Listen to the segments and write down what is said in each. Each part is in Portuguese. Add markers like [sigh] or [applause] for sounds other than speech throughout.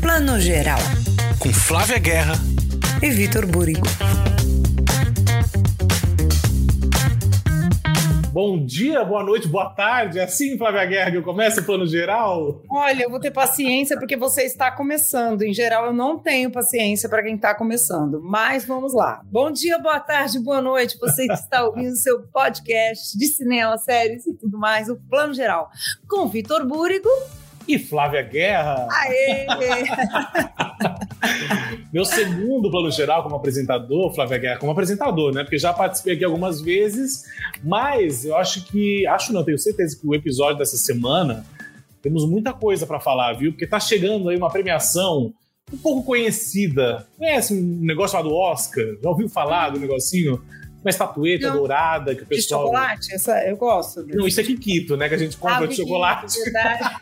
Plano Geral. Com Flávia Guerra e Vitor Burigo. Bom dia, boa noite, boa tarde. Assim, Flávia Guerra, que eu começo o plano geral? Olha, eu vou ter paciência porque você está começando. Em geral, eu não tenho paciência para quem está começando. Mas vamos lá. Bom dia, boa tarde, boa noite. Você que está ouvindo o seu podcast de cinema, séries e tudo mais, o Plano Geral. Com Vitor Búrigo. E Flávia Guerra. Aê! [laughs] Meu segundo plano geral como apresentador, Flávia Guerra, como apresentador, né? Porque já participei aqui algumas vezes, mas eu acho que, acho não, tenho certeza que o episódio dessa semana temos muita coisa para falar, viu? Porque tá chegando aí uma premiação um pouco conhecida. Conhece um negócio chamado Oscar? Já ouviu falar do negocinho? Uma estatueta não. dourada que o pessoal. De chocolate? Essa, eu gosto. Desse. Não, isso é Kikito, né? Que a gente compra ah, de chocolate. Verdade.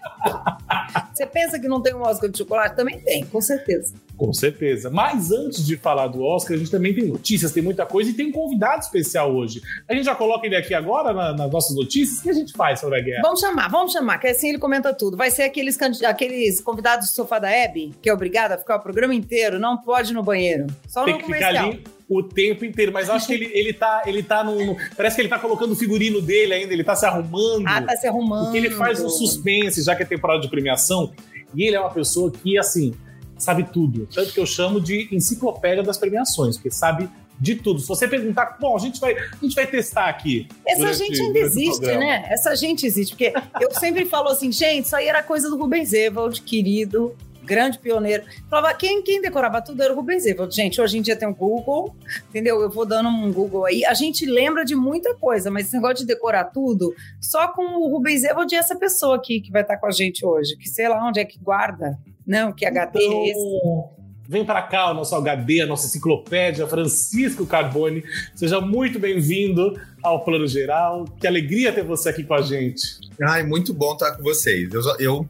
[laughs] Você pensa que não tem um Oscar de chocolate? Também tem, com certeza. Com certeza. Mas antes de falar do Oscar, a gente também tem notícias, tem muita coisa e tem um convidado especial hoje. A gente já coloca ele aqui agora na, nas nossas notícias. O que a gente faz sobre a guerra? Vamos chamar, vamos chamar, que assim ele comenta tudo. Vai ser aqueles, aqueles convidados do sofá da Hebe, que é obrigado a ficar o programa inteiro, não pode ir no banheiro. Só tem no que comercial. ficar ali o tempo inteiro, mas acho que ele, ele tá, ele tá no, Parece que ele tá colocando o figurino dele ainda, ele tá se arrumando. Ah, tá se arrumando. Porque ele faz um suspense, já que é temporada de premiação. E ele é uma pessoa que, assim, sabe tudo. Tanto que eu chamo de enciclopédia das premiações, porque sabe de tudo. Se você perguntar, bom, a gente vai, a gente vai testar aqui. Essa durante, gente ainda existe, né? Essa gente existe, porque eu sempre falo assim, gente, isso aí era coisa do Rubens Evald, querido, grande pioneiro. Falava, quem, quem decorava tudo era o Rubens Evald. Gente, hoje em dia tem o Google, entendeu? Eu vou dando um Google aí. A gente lembra de muita coisa, mas esse negócio de decorar tudo, só com o Rubens Evald e essa pessoa aqui que vai estar com a gente hoje, que sei lá onde é que guarda. Não, que HD então... é esse? Vem para cá o nosso HD, a nossa enciclopédia, Francisco Carbone. Seja muito bem-vindo ao Plano Geral. Que alegria ter você aqui com a gente. Ai, muito bom estar com vocês. Eu, eu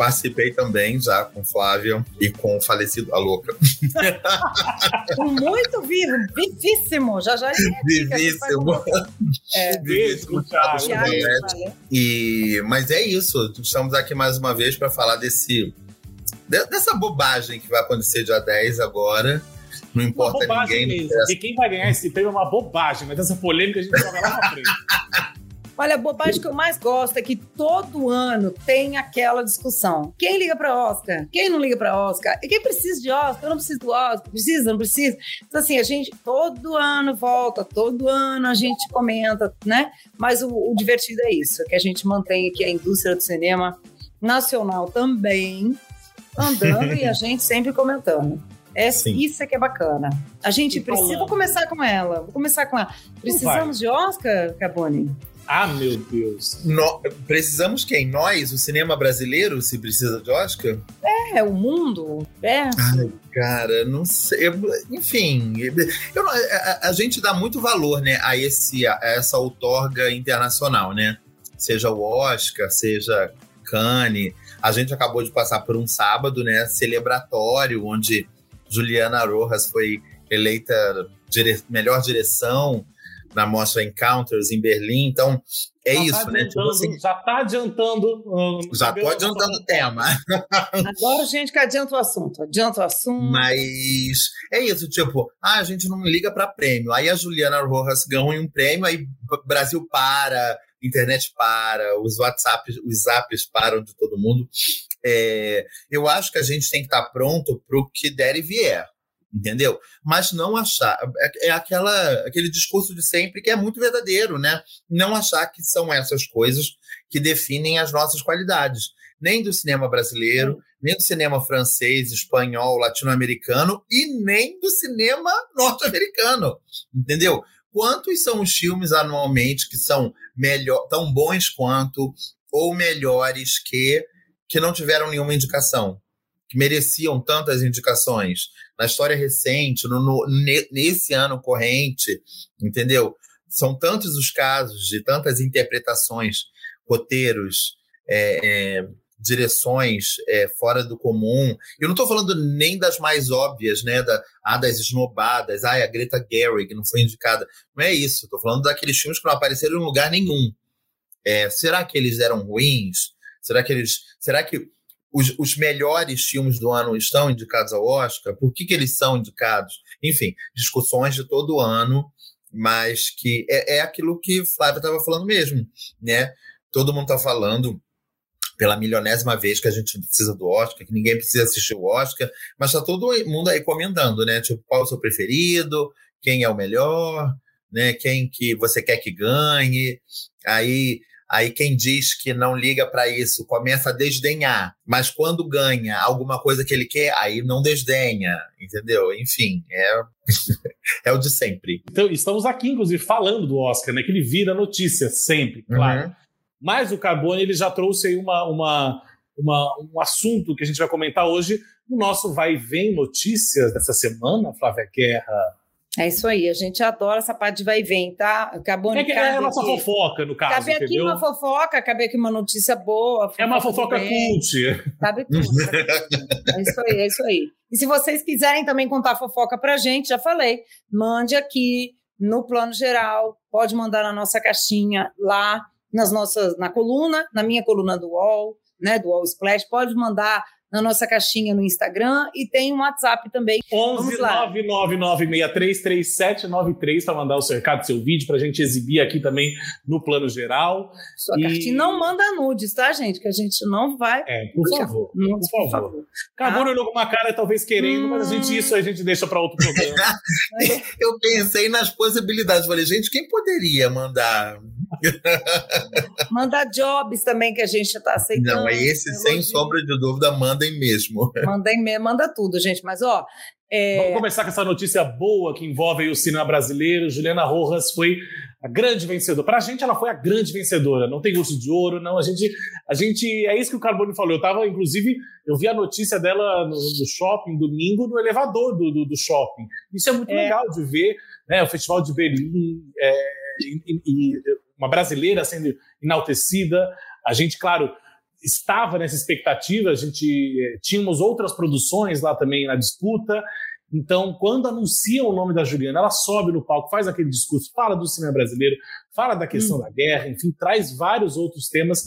participei também já com Flávia e com o falecido A Louca. [laughs] muito vivo, vivíssimo. Já já Vivíssimo. É. [laughs] Vivíssimo, E, mas é isso. Estamos aqui mais uma vez para falar desse dessa bobagem que vai acontecer dia 10 agora. Não importa ninguém. Mesmo, porque quem vai ganhar esse prêmio é uma bobagem, mas essa polêmica a gente joga lá na frente. [laughs] Olha, a bobagem que eu mais gosto é que todo ano tem aquela discussão. Quem liga para Oscar? Quem não liga para Oscar? E quem precisa de Oscar? Eu não preciso do Oscar. Precisa, não precisa? Então, assim, a gente todo ano volta, todo ano a gente comenta, né? Mas o, o divertido é isso, é que a gente mantém aqui a indústria do cinema nacional também andando e a [laughs] gente sempre comentando. É, isso é que é bacana. A gente precisa. Vou começar com ela. Vou começar com ela. Precisamos de Oscar, Caboni? Ah, meu Deus. No, precisamos quem? Nós, o cinema brasileiro, se precisa de Oscar? É, o mundo. É. Ai, cara, não sei. Enfim, eu, a, a, gente dá muito valor né, a, esse, a essa outorga internacional, né? Seja o Oscar, seja Cannes. A gente acabou de passar por um sábado, né, celebratório, onde Juliana Rojas foi eleita dire melhor direção na mostra Encounters em Berlim. Então, é já tá isso, tá né? Tipo assim, já está adiantando. Um, já estou adiantando o tema. [laughs] Adoro gente que adianta o assunto. Adianta o assunto. Mas é isso, tipo, ah, a gente não liga para prêmio. Aí a Juliana Rojas ganha um prêmio, aí Brasil para, internet para, os WhatsApps, os zaps param de todo mundo. É, eu acho que a gente tem que estar pronto para o que der e vier entendeu? Mas não achar é, é aquela aquele discurso de sempre que é muito verdadeiro, né? Não achar que são essas coisas que definem as nossas qualidades, nem do cinema brasileiro, nem do cinema francês, espanhol, latino-americano e nem do cinema norte-americano, entendeu? Quantos são os filmes anualmente que são melhor, tão bons quanto ou melhores que que não tiveram nenhuma indicação, que mereciam tantas indicações na história recente, no, no, nesse ano corrente, entendeu? São tantos os casos de tantas interpretações, roteiros, é, é, direções é, fora do comum. Eu não estou falando nem das mais óbvias, né? Da, ah, das esnobadas, ah, a Greta Gerwig não foi indicada. Não é isso. Estou falando daqueles filmes que não apareceram em lugar nenhum É, será que eles eram ruins? Será que eles. Será que os, os, melhores filmes do ano estão indicados ao Oscar? Por que, que eles são indicados? Enfim, discussões de todo ano, mas que é, é aquilo que Flávia estava falando mesmo, né? Todo mundo está falando pela milionésima vez que a gente precisa do Oscar, que ninguém precisa assistir o Oscar, mas está todo mundo aí comentando, né? Tipo, qual é o seu preferido, quem é o melhor, né? Quem que você quer que ganhe. Aí Aí quem diz que não liga para isso começa a desdenhar, mas quando ganha alguma coisa que ele quer, aí não desdenha, entendeu? Enfim, é, [laughs] é o de sempre. Então, estamos aqui, inclusive, falando do Oscar, né? Que ele vira notícia sempre, claro. Uhum. Mas o Carbone ele já trouxe aí uma, uma, uma, um assunto que a gente vai comentar hoje no nosso Vai Vem Notícias dessa semana, Flávia Guerra. É isso aí, a gente adora essa parte de vai e vem, tá? Acabou é, que é a nossa aqui. fofoca, no caso. Cabe aqui uma fofoca, cabe aqui uma notícia boa. É uma fofoca cult. Cabe tudo. [laughs] é isso aí, é isso aí. E se vocês quiserem também contar fofoca pra gente, já falei, mande aqui no plano geral, pode mandar na nossa caixinha lá nas nossas, na coluna, na minha coluna do UOL, né, do UOL Splash, pode mandar na nossa caixinha no Instagram e tem um WhatsApp também. 11 999633793 para mandar o seu recado, seu vídeo, para a gente exibir aqui também no plano geral. Sua e... cartinha não manda nudes, tá, gente? Que a gente não vai. É, por favor. Não, por, favor. favor. Acabou ah. olhou com uma cara, talvez querendo, hum... mas a gente, isso a gente deixa para outro programa. [laughs] Eu pensei nas possibilidades. Falei, gente, quem poderia mandar [laughs] Manda jobs também que a gente está aceitando. Não, é esse, sem sombra de dúvida, mandem mesmo. [laughs] Mandem mesmo, manda tudo, gente. Mas, ó. É... Vamos começar com essa notícia boa que envolve o cinema brasileiro. Juliana Rojas foi a grande vencedora. Para a gente, ela foi a grande vencedora. Não tem urso de ouro, não. A gente, a gente, é isso que o Carbone falou. Eu tava, inclusive, eu vi a notícia dela no, no shopping domingo, no elevador do, do, do shopping. Isso é muito é. legal de ver, né? O Festival de Berlim. É, e, e, uma brasileira sendo enaltecida. A gente, claro, estava nessa expectativa, a gente eh, tínhamos outras produções lá também na disputa. Então, quando anunciam o nome da Juliana, ela sobe no palco, faz aquele discurso, fala do cinema brasileiro, fala da questão hum. da guerra, enfim, traz vários outros temas.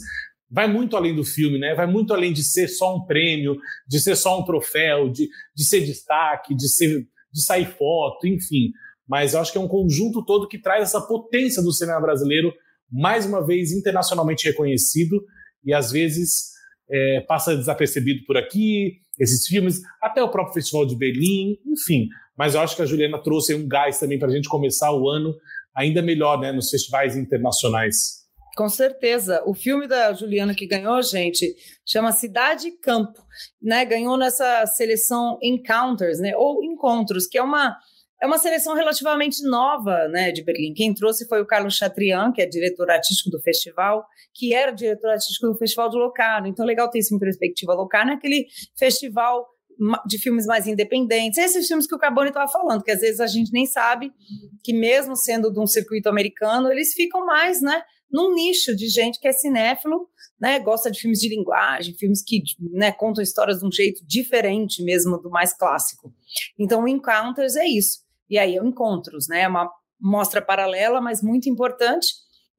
Vai muito além do filme, né? Vai muito além de ser só um prêmio, de ser só um troféu, de, de ser destaque, de, ser, de sair foto, enfim. Mas eu acho que é um conjunto todo que traz essa potência do cinema brasileiro mais uma vez internacionalmente reconhecido e às vezes é, passa desapercebido por aqui, esses filmes, até o próprio Festival de Berlim, enfim. Mas eu acho que a Juliana trouxe um gás também para a gente começar o ano ainda melhor né, nos festivais internacionais. Com certeza. O filme da Juliana que ganhou, gente, chama Cidade e Campo. Né? Ganhou nessa seleção Encounters, né? ou Encontros, que é uma é uma seleção relativamente nova né, de Berlim. Quem trouxe foi o Carlos Chatrian, que é diretor artístico do festival, que era diretor artístico do Festival de Locarno. Então, legal ter isso em perspectiva. Locarno é aquele festival de filmes mais independentes. Esses filmes que o Carbone estava falando, que às vezes a gente nem sabe que mesmo sendo de um circuito americano, eles ficam mais, né, num nicho de gente que é cinéfilo, né, gosta de filmes de linguagem, filmes que, né, contam histórias de um jeito diferente mesmo do mais clássico. Então, o Encounters é isso. E aí, encontros, né? É uma mostra paralela, mas muito importante.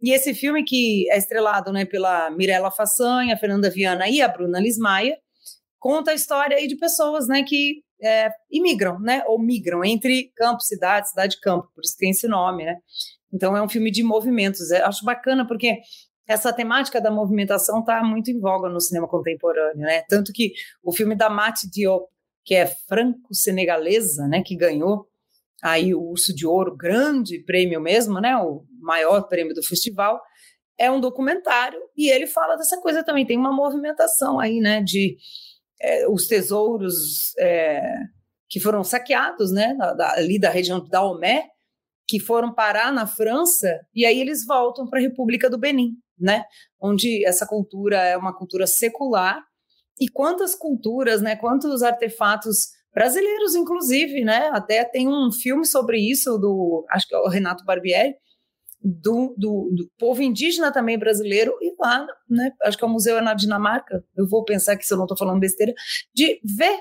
E esse filme que é estrelado né, pela Mirella Façanha, Fernanda Viana e a Bruna Lismaia, conta a história aí de pessoas né, que é, imigram, né, ou migram entre campo, cidade, cidade campo, por isso tem esse nome, né? Então é um filme de movimentos. Eu acho bacana porque essa temática da movimentação está muito em voga no cinema contemporâneo, né? Tanto que o filme da Mati Diop, que é franco-senegalesa, né, que ganhou aí o Urso de Ouro, grande prêmio mesmo, né, o maior prêmio do festival, é um documentário e ele fala dessa coisa também, tem uma movimentação aí, né, de é, os tesouros é, que foram saqueados, né, da, ali da região da Omé, que foram parar na França e aí eles voltam para a República do Benin, né, onde essa cultura é uma cultura secular e quantas culturas, né, quantos artefatos brasileiros, inclusive, né? Até tem um filme sobre isso, do acho que é o Renato Barbieri, do, do, do, povo indígena também brasileiro, e lá, né? Acho que é o museu é na Dinamarca, eu vou pensar que se eu não estou falando besteira, de ver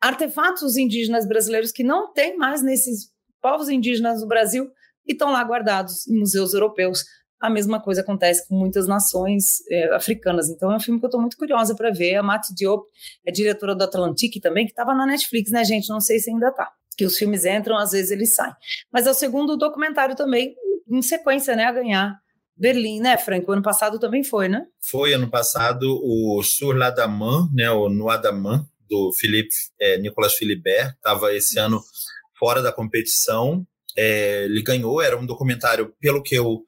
artefatos indígenas brasileiros que não tem mais nesses povos indígenas do Brasil e estão lá guardados em museus europeus. A mesma coisa acontece com muitas nações é, africanas. Então é um filme que eu estou muito curiosa para ver. A Mati Diop é diretora do Atlantique também, que estava na Netflix, né, gente? Não sei se ainda está. Que os filmes entram, às vezes eles saem. Mas é o segundo documentário também, em sequência, né, a ganhar Berlim, né, Franco? Ano passado também foi, né? Foi ano passado o Sur la Daman, né, o Noir Daman, do é, Nicolas Philibert, estava esse ano fora da competição. É, ele ganhou, era um documentário, pelo que eu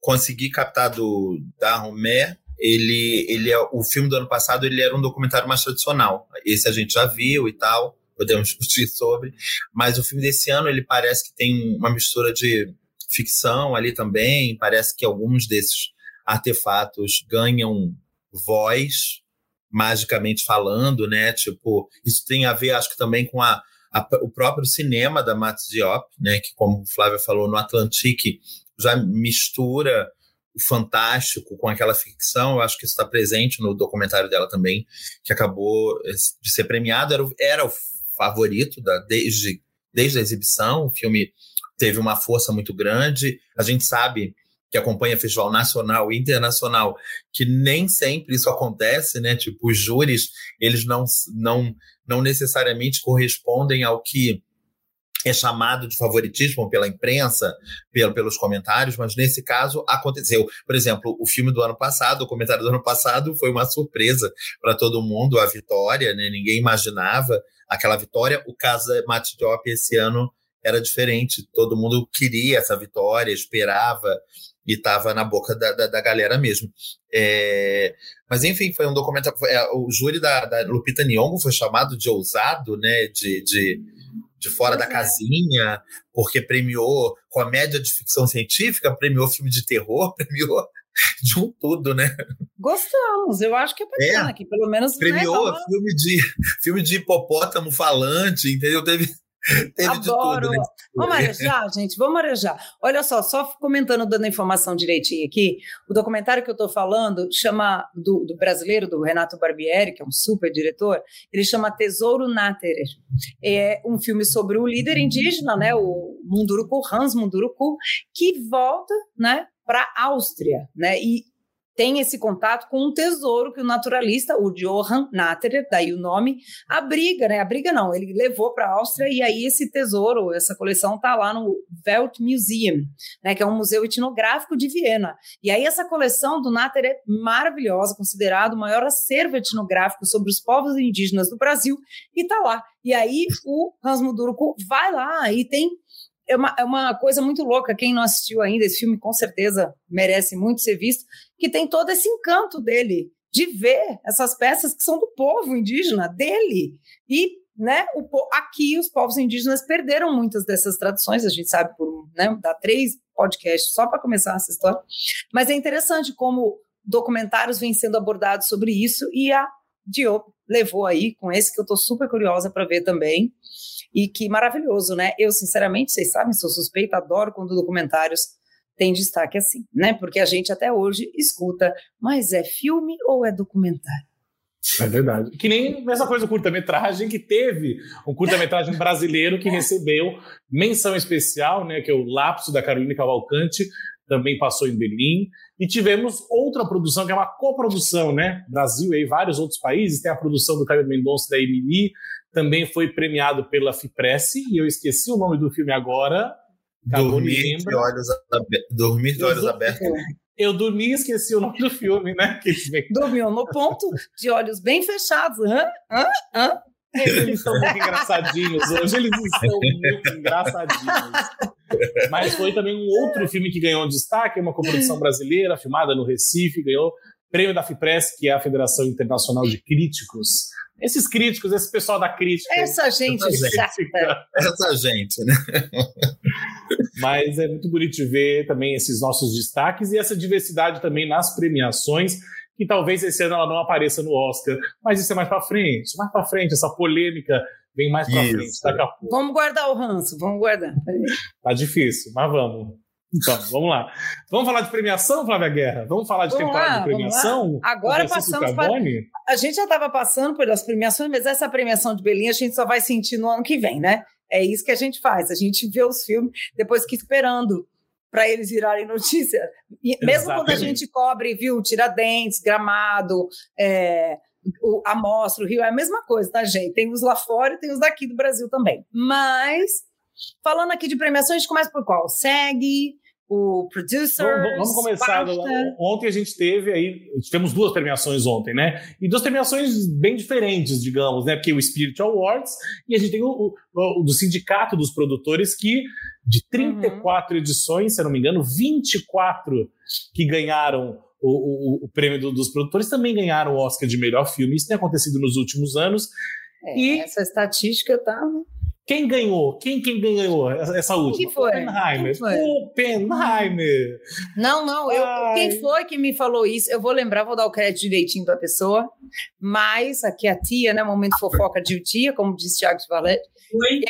consegui captar do da Romé, ele, ele é o filme do ano passado, ele era um documentário mais tradicional. Esse a gente já viu e tal, podemos [laughs] discutir sobre, mas o filme desse ano ele parece que tem uma mistura de ficção ali também. Parece que alguns desses artefatos ganham voz, magicamente falando, né? Tipo, isso tem a ver, acho que também com a, a o próprio cinema da Matt Diop, né? Que, como o Flávia falou, no Atlantique já mistura o fantástico com aquela ficção. Eu acho que isso está presente no documentário dela também, que acabou eh, de ser premiado. Era, era o favorito da, desde, desde a exibição. O filme teve uma força muito grande. A gente sabe que acompanha festival nacional e internacional, que nem sempre isso acontece, né? Tipo, os júris, eles não, não, não necessariamente correspondem ao que é chamado de favoritismo pela imprensa, pelo, pelos comentários, mas nesse caso aconteceu. Por exemplo, o filme do ano passado, o comentário do ano passado, foi uma surpresa para todo mundo, a vitória, né? Ninguém imaginava aquela vitória. O caso da Diop esse ano era diferente. Todo mundo queria essa vitória, esperava e estava na boca da, da, da galera mesmo. É, mas enfim, foi um documentário. É, o júri da, da, Lupita Nyong'o foi chamado de ousado, né? De, de, de fora da é. casinha, porque premiou comédia de ficção científica, premiou filme de terror, [laughs] premiou de um tudo, né? Gostamos, eu acho que é bacana, é, que pelo menos. Né, premiou né, filme, de, filme de hipopótamo falante, entendeu? Teve Teve Adoro. Tudo, né? Vamos arejar, gente, vamos arejar. Olha só, só comentando, dando a informação direitinho aqui, o documentário que eu estou falando chama, do, do, brasileiro, do Renato Barbieri, que é um super diretor, ele chama Tesouro Náterer. É um filme sobre o líder indígena, né, o Munduruku, Hans Munduruku, que volta, né, para a Áustria, né, e tem esse contato com um tesouro que o naturalista, o Johann Natterer, daí o nome, abriga, né? Abriga não, ele levou para a Áustria e aí esse tesouro, essa coleção está lá no Weltmuseum, né? Que é um museu etnográfico de Viena. E aí essa coleção do Natterer é maravilhosa, considerado o maior acervo etnográfico sobre os povos indígenas do Brasil e está lá. E aí o Hans Muduruku vai lá e tem é uma, é uma coisa muito louca. Quem não assistiu ainda, esse filme com certeza merece muito ser visto, que tem todo esse encanto dele, de ver essas peças que são do povo indígena, dele. E né, o, aqui os povos indígenas perderam muitas dessas tradições, a gente sabe por né, dar três podcasts só para começar essa história. Mas é interessante como documentários vêm sendo abordados sobre isso e a Diop levou aí com esse que eu estou super curiosa para ver também. E que maravilhoso, né? Eu, sinceramente, vocês sabem, sou suspeita, adoro quando documentários têm destaque assim, né? Porque a gente até hoje escuta, mas é filme ou é documentário? É verdade. Que nem nessa coisa curta-metragem, que teve um curta-metragem brasileiro que [laughs] recebeu menção especial, né? Que é o Lapso da Carolina Cavalcante, também passou em Berlim. E tivemos outra produção, que é uma coprodução, né? Brasil e vários outros países. Tem a produção do Caio Mendonça da Emily, também foi premiado pela Fipresse, e eu esqueci o nome do filme agora. Dormir de olhos, Dormir de olhos abertos. Eu dormi e esqueci o nome do filme, né? Dormiu no ponto, de olhos bem fechados. Hã? Hã? Hã? Eles estão muito engraçadinhos. Hoje eles estão muito engraçadinhos. Mas foi também um outro filme que ganhou destaque, uma coprodução brasileira, filmada no Recife, ganhou prêmio da FIPRES, que é a Federação Internacional de Críticos esses críticos, esse pessoal da crítica. Essa gente essa chata. Essa gente, né? Mas é muito bonito ver também esses nossos destaques e essa diversidade também nas premiações, que talvez esse ano ela não apareça no Oscar, mas isso é mais para frente, mais para frente, essa polêmica vem mais para frente daqui a pouco. Vamos guardar o ranço, vamos guardar. Tá difícil, mas vamos. Então, vamos lá. Vamos falar de premiação, Flávia Guerra? Vamos falar de vamos temporada lá, de premiação? Agora passamos para. A gente já estava passando pelas premiações, mas essa premiação de Belinha a gente só vai sentir no ano que vem, né? É isso que a gente faz. A gente vê os filmes, depois que esperando para eles virarem notícia. E [laughs] mesmo Exatamente. quando a gente cobre, viu, Tiradentes, Gramado, é, o, a Mostra, o Rio, é a mesma coisa, tá, gente? Tem os lá fora e tem os daqui do Brasil também. Mas, falando aqui de premiações, a gente começa por qual? Segue, o producer. Vamos, vamos começar. Ontem a gente teve aí, tivemos duas premiações ontem, né? E duas premiações bem diferentes, digamos, né? Porque o Spirit Awards e a gente tem o, o, o do Sindicato dos Produtores, que de 34 uhum. edições, se eu não me engano, 24 que ganharam o, o, o prêmio do, dos produtores também ganharam o Oscar de melhor filme. Isso tem acontecido nos últimos anos. É, e essa estatística tá. Quem ganhou? Quem, quem ganhou essa última? Quem foi? Oppenheimer. Quem foi? Oppenheimer. Não, não. Eu, quem foi que me falou isso? Eu vou lembrar, vou dar o crédito direitinho para a pessoa. Mas aqui a tia, né? Momento fofoca de tia, como disse Thiago Valete.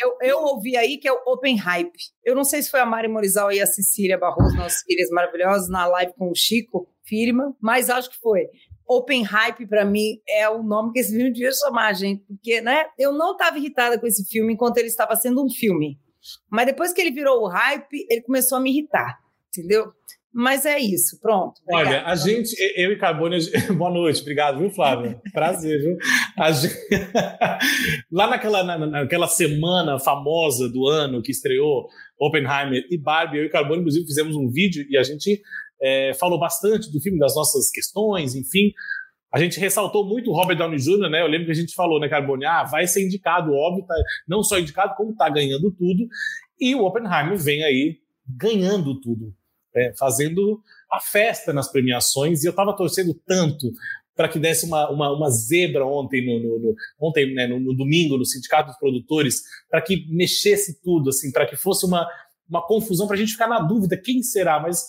Eu, eu ouvi aí que é o Open Hype. Eu não sei se foi a Mari Morizal e a Cecília Barroso, nossas filhas maravilhosas, na live com o Chico Firma, mas acho que foi. Open Hype, para mim, é o nome que esse filme devia chamar, gente. Porque, né, eu não estava irritada com esse filme enquanto ele estava sendo um filme. Mas depois que ele virou o hype, ele começou a me irritar, entendeu? Mas é isso, pronto. Obrigada. Olha, a gente, eu e Carbone, [laughs] boa noite, obrigado, viu, Flávia? Prazer, viu? Gente... [laughs] Lá naquela, naquela semana famosa do ano que estreou Oppenheimer e Barbie, eu e Carbone, inclusive, fizemos um vídeo e a gente é, falou bastante do filme, das nossas questões, enfim. A gente ressaltou muito o Robert Downey Jr., né? Eu lembro que a gente falou, né, Carbone? Ah, vai ser indicado, óbvio, tá, não só indicado, como tá ganhando tudo. E o Oppenheimer vem aí ganhando tudo, é, fazendo a festa nas premiações. E eu tava torcendo tanto para que desse uma, uma, uma, zebra ontem, no, no, no ontem né, no, no, domingo, no Sindicato dos Produtores, para que mexesse tudo, assim, para que fosse uma, uma confusão, para a gente ficar na dúvida quem será. Mas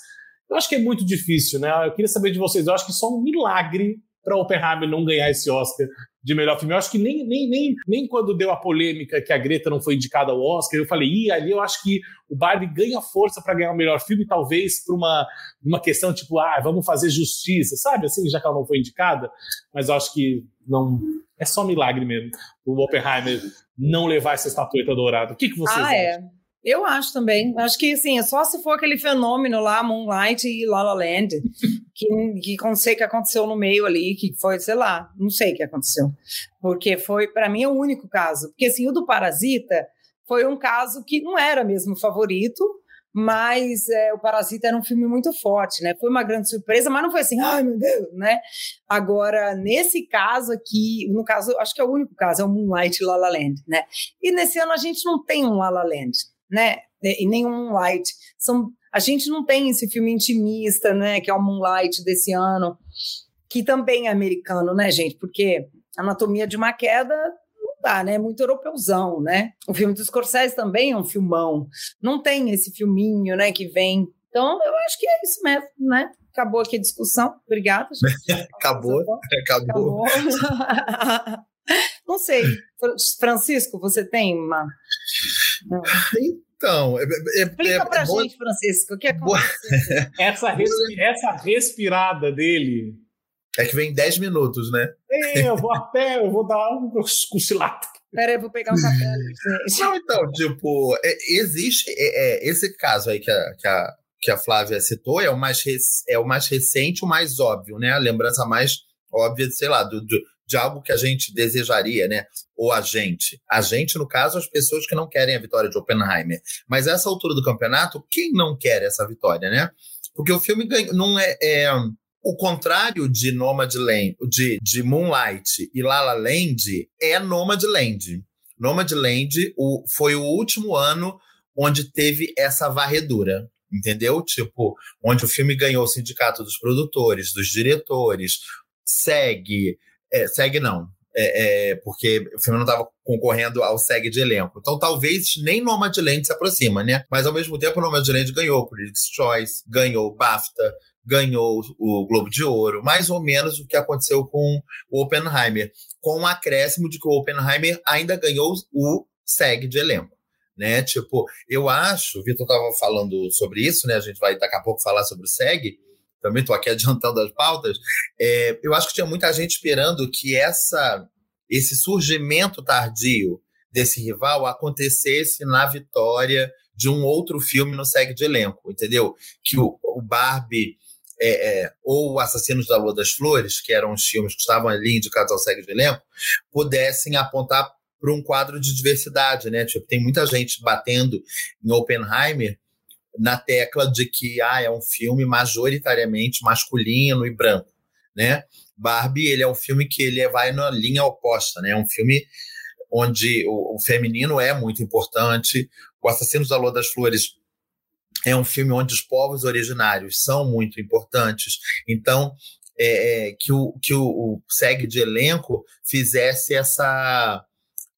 eu acho que é muito difícil, né? Eu queria saber de vocês. Eu acho que só um milagre para Oppenheimer não ganhar esse Oscar de melhor filme. Eu acho que nem, nem, nem, nem quando deu a polêmica que a Greta não foi indicada ao Oscar, eu falei, ih, ali eu acho que o Barbie ganha força para ganhar o melhor filme, talvez por uma, uma questão tipo, ah, vamos fazer justiça, sabe? Assim, já que ela não foi indicada. Mas eu acho que não. É só milagre mesmo. O Oppenheimer não levar essa estatueta dourada. O que, que vocês ah, é. acham? É. Eu acho também. Acho que, assim, é só se for aquele fenômeno lá, Moonlight e La La Land, [laughs] que, que não sei o que aconteceu no meio ali, que foi, sei lá, não sei o que aconteceu. Porque foi, para mim, é o único caso. Porque, assim, o do Parasita foi um caso que não era mesmo favorito, mas é, o Parasita era um filme muito forte, né? Foi uma grande surpresa, mas não foi assim, ai meu Deus, né? Agora, nesse caso aqui, no caso, acho que é o único caso, é o Moonlight e La La Land, né? E nesse ano a gente não tem um La La Land né? E nem um Moonlight. São, a gente não tem esse filme intimista, né? Que é o Moonlight desse ano, que também é americano, né, gente? Porque Anatomia de uma Queda não dá, né? É muito europeuzão, né? O filme dos Scorsese também é um filmão. Não tem esse filminho, né, que vem. Então, eu acho que é isso mesmo, né? Acabou aqui a discussão. Obrigada. [laughs] acabou. Acabou. acabou. [laughs] Não sei. Francisco, você tem uma. Não. Então, é, é, explica é, pra é gente, Francisco, o que aconteceu? [laughs] essa, respi essa respirada dele. É que vem 10 minutos, né? É, eu vou até, eu vou dar um cochilado. Peraí, eu vou pegar um café. Não, então, tipo, é, existe é, esse caso aí que a, que a, que a Flávia citou, é o, mais é o mais recente, o mais óbvio, né? A lembrança mais óbvia, sei lá, do, do, de algo que a gente desejaria, né? Ou a gente. A gente, no caso, as pessoas que não querem a vitória de Oppenheimer. Mas essa altura do campeonato, quem não quer essa vitória, né? Porque o filme ganha, não é, é o contrário de Nomadland, de, de Moonlight e La La Land é Nomadland. Nomadland o, foi o último ano onde teve essa varredura, entendeu? Tipo, onde o filme ganhou o sindicato dos produtores, dos diretores, segue é, segue não. É, é, porque o filme não estava concorrendo ao SEG de elenco. Então talvez nem Nomadland se aproxima, né? Mas ao mesmo tempo Nomadland ganhou o Critics' Choice, ganhou o BAFTA, ganhou o Globo de Ouro, mais ou menos o que aconteceu com o Oppenheimer, com o um acréscimo de que o Oppenheimer ainda ganhou o SEG de elenco. Né? Tipo, eu acho, o Vitor estava falando sobre isso, né? A gente vai daqui a pouco falar sobre o SEG também estou aqui adiantando as pautas, é, eu acho que tinha muita gente esperando que essa, esse surgimento tardio desse rival acontecesse na vitória de um outro filme no segue de elenco, entendeu? Que o, o Barbie é, é, ou Assassinos da Lua das Flores, que eram os filmes que estavam ali indicados ao segue de elenco, pudessem apontar para um quadro de diversidade, né? Tipo, tem muita gente batendo em Oppenheimer na tecla de que ah, é um filme majoritariamente masculino e branco, né? Barbie, ele é um filme que ele vai na linha oposta, né? É um filme onde o, o feminino é muito importante. O Assassinos da Lua das Flores é um filme onde os povos originários são muito importantes. Então, é, é, que o, que o, o de elenco fizesse essa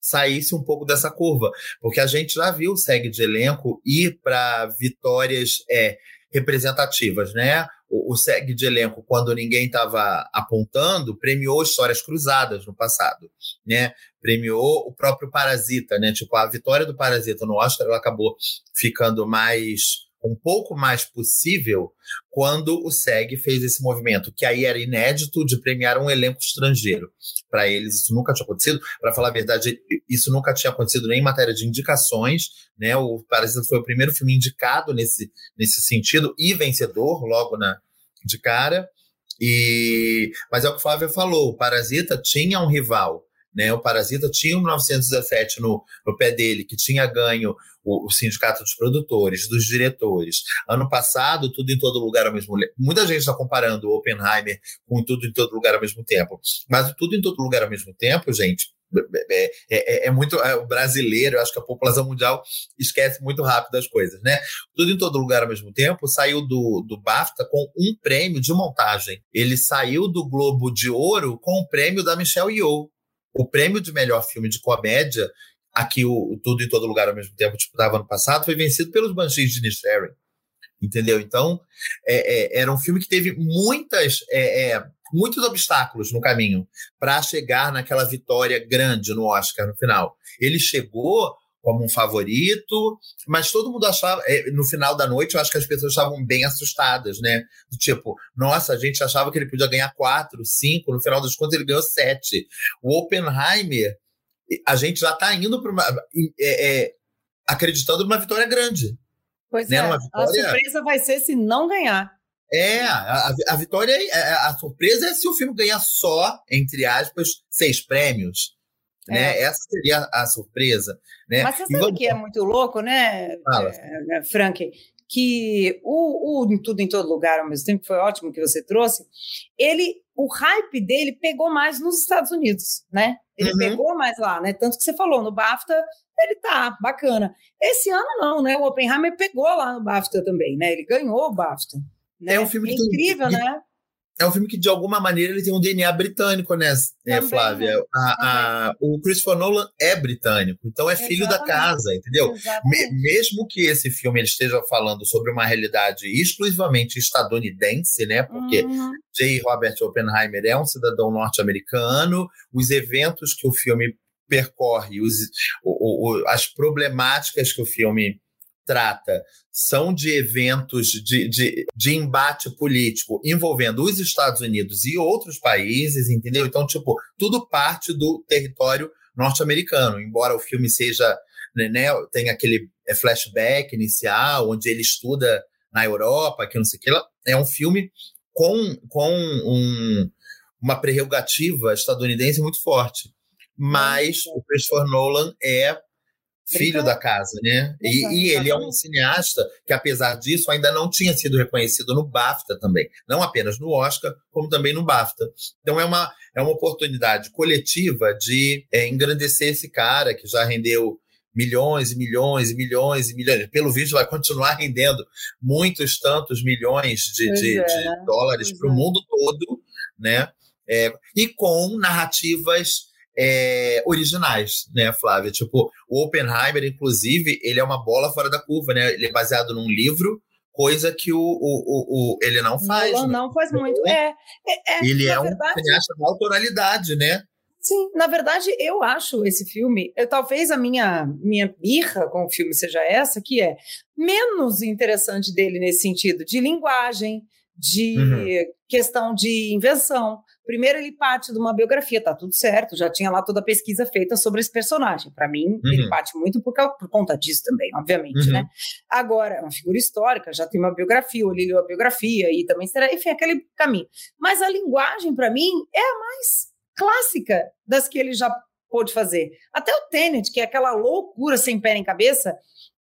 saísse um pouco dessa curva, porque a gente já viu o segue de elenco ir para vitórias é, representativas, né? O, o segue de elenco, quando ninguém estava apontando, premiou histórias cruzadas no passado, né? Premiou o próprio Parasita, né? Tipo, a vitória do Parasita no Oscar ela acabou ficando mais um pouco mais possível quando o SEG fez esse movimento, que aí era inédito de premiar um elenco estrangeiro. Para eles, isso nunca tinha acontecido. Para falar a verdade, isso nunca tinha acontecido nem em matéria de indicações. Né? O Parasita foi o primeiro filme indicado nesse, nesse sentido e vencedor logo na, de cara. E, mas é o que o Flávio falou: o Parasita tinha um rival. Né, o Parasita tinha 1917 no, no pé dele, que tinha ganho o, o, Sindicato dos Produtores, dos Diretores. Ano passado, Tudo em Todo Lugar ao mesmo tempo. Muita gente está comparando o Oppenheimer com Tudo em Todo Lugar ao mesmo tempo. Mas o Tudo em Todo Lugar ao mesmo tempo, gente, é, é, é, é muito é, brasileiro, eu acho que a população mundial esquece muito rápido as coisas, né? Tudo em todo lugar ao mesmo tempo saiu do, do BAFTA com um prêmio de montagem. Ele saiu do Globo de Ouro com o prêmio da Michelle Yeoh. O prêmio de melhor filme de comédia aqui o, Tudo em Todo Lugar ao mesmo tempo disputava ano passado, foi vencido pelos Banshees de Nisharing. Entendeu? Então, é, é, era um filme que teve muitas, é, é muitos obstáculos no caminho para chegar naquela vitória grande no Oscar no final. Ele chegou como um favorito, mas todo mundo achava, é, no final da noite, eu acho que as pessoas estavam bem assustadas, né? Tipo, nossa, a gente achava que ele podia ganhar quatro, cinco, no final das contas ele ganhou sete. O Oppenheimer, a gente já está indo para uma. É, é, acreditando numa vitória grande. Pois né? é. Vitória... A surpresa vai ser se não ganhar. É, a, a vitória, é, é, a surpresa é se o filme ganhar só, entre aspas, seis prêmios. É. Né? Essa seria a surpresa. Né? Mas você sabe vamos... que é muito louco, né, é, Frank? Que o, o Tudo em Todo Lugar ao mesmo tempo, foi ótimo que você trouxe, ele, o hype dele pegou mais nos Estados Unidos, né? Ele uhum. pegou mais lá, né? Tanto que você falou, no BAFTA ele tá bacana. Esse ano não, né? O Oppenheimer pegou lá no BAFTA também, né? Ele ganhou o BAFTA. Né? É um filme é que incrível, tem, né? É um filme que, de alguma maneira, ele tem um DNA britânico, né, né Também, Flávia? Né? A, a, o Christopher Nolan é britânico, então é filho Exatamente. da casa, entendeu? Me, mesmo que esse filme esteja falando sobre uma realidade exclusivamente estadunidense, né? Porque uhum. J. Robert Oppenheimer é um cidadão norte-americano, os eventos que o filme percorre, os, o, o, as problemáticas que o filme trata são de eventos de, de, de embate político envolvendo os Estados Unidos e outros países, entendeu? Então, tipo, tudo parte do território norte-americano, embora o filme seja, né, né tem aquele é, flashback inicial, onde ele estuda na Europa, que não sei o que, é um filme com, com um, uma prerrogativa estadunidense muito forte. Mas o Christopher Nolan é filho da casa, né? E, e, ele é um cineasta que, apesar disso, ainda não tinha sido reconhecido no BAFTA também. Não apenas no Oscar, como também no BAFTA. Então é uma, é uma oportunidade coletiva de é, engrandecer esse cara que já rendeu milhões e milhões e milhões e milhões. Pelo visto, vai continuar [laughs] rendendo muitos tantos milhões de, de, é, de dólares para o é. mundo todo, né? É, e com narrativas é, originais, né, Flávia? Tipo, o Oppenheimer, inclusive, ele é uma bola fora da curva, né? Ele é baseado num livro, coisa que o, o, o, o ele não faz. Não, né? não faz muito. É, é, é ele é um cineasta da autoralidade, né? Sim, na verdade, eu acho esse filme, eu, talvez a minha, minha birra com o filme seja essa, que é menos interessante dele nesse sentido, de linguagem, de uhum. questão de invenção. Primeiro, ele parte de uma biografia, tá tudo certo, já tinha lá toda a pesquisa feita sobre esse personagem. Para mim, uhum. ele parte muito por, por, conta disso também, obviamente, uhum. né? Agora, é uma figura histórica, já tem uma biografia, o Lílio a biografia, e também será, enfim, aquele caminho. Mas a linguagem, para mim, é a mais clássica das que ele já pôde fazer. Até o Tenet, que é aquela loucura sem pé nem cabeça,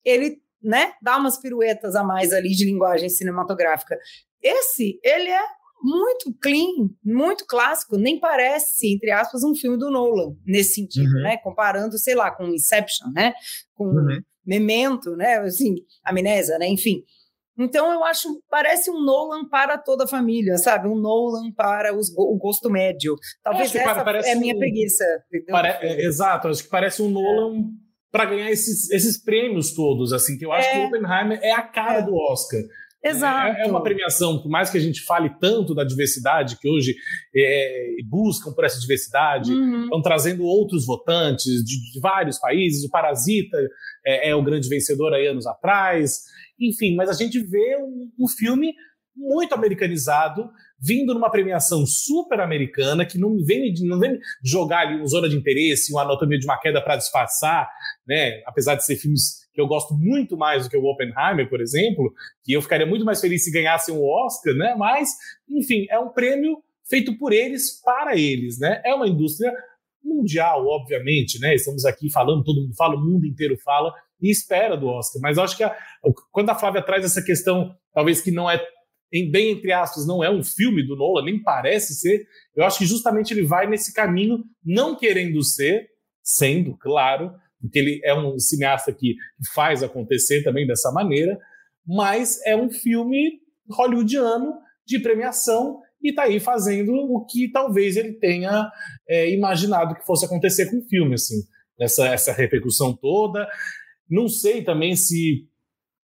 ele né, dá umas piruetas a mais ali de linguagem cinematográfica. Esse, ele é muito clean, muito clássico, nem parece, entre aspas, um filme do Nolan, nesse sentido, uhum. né? Comparando, sei lá, com Inception, né? Com uhum. Memento, né? Assim, Amnésia, né? Enfim. Então, eu acho, parece um Nolan para toda a família, sabe? Um Nolan para os, o gosto médio. Talvez essa é a minha um... preguiça. Pare... É, exato, acho que parece um Nolan para ganhar esses, esses prêmios todos, assim, que eu acho é. que o Oppenheimer é a cara é. do Oscar. Exato. É, é, uma premiação, por mais que a gente fale tanto da diversidade, que hoje é, buscam por essa diversidade, uhum. estão trazendo outros votantes de, de, vários países. O Parasita é, é, o grande vencedor aí anos atrás. Enfim, mas a gente vê um, um filme muito americanizado, vindo numa premiação super americana, que não vem, não vem jogar ali uma zona de interesse, uma anatomia de uma queda para disfarçar, né? Apesar de ser filmes eu gosto muito mais do que o Oppenheimer, por exemplo, que eu ficaria muito mais feliz se ganhassem um Oscar, né? Mas, enfim, é um prêmio feito por eles para eles, né? É uma indústria mundial, obviamente, né? Estamos aqui falando, todo mundo fala, o mundo inteiro fala e espera do Oscar. Mas eu acho que a, quando a Flávia traz essa questão, talvez que não é em bem entre aspas, não é um filme do Nolan, nem parece ser. Eu acho que justamente ele vai nesse caminho, não querendo ser, sendo, claro, porque ele é um cineasta que faz acontecer também dessa maneira, mas é um filme hollywoodiano de premiação e está aí fazendo o que talvez ele tenha é, imaginado que fosse acontecer com o filme, assim, essa, essa repercussão toda. Não sei também se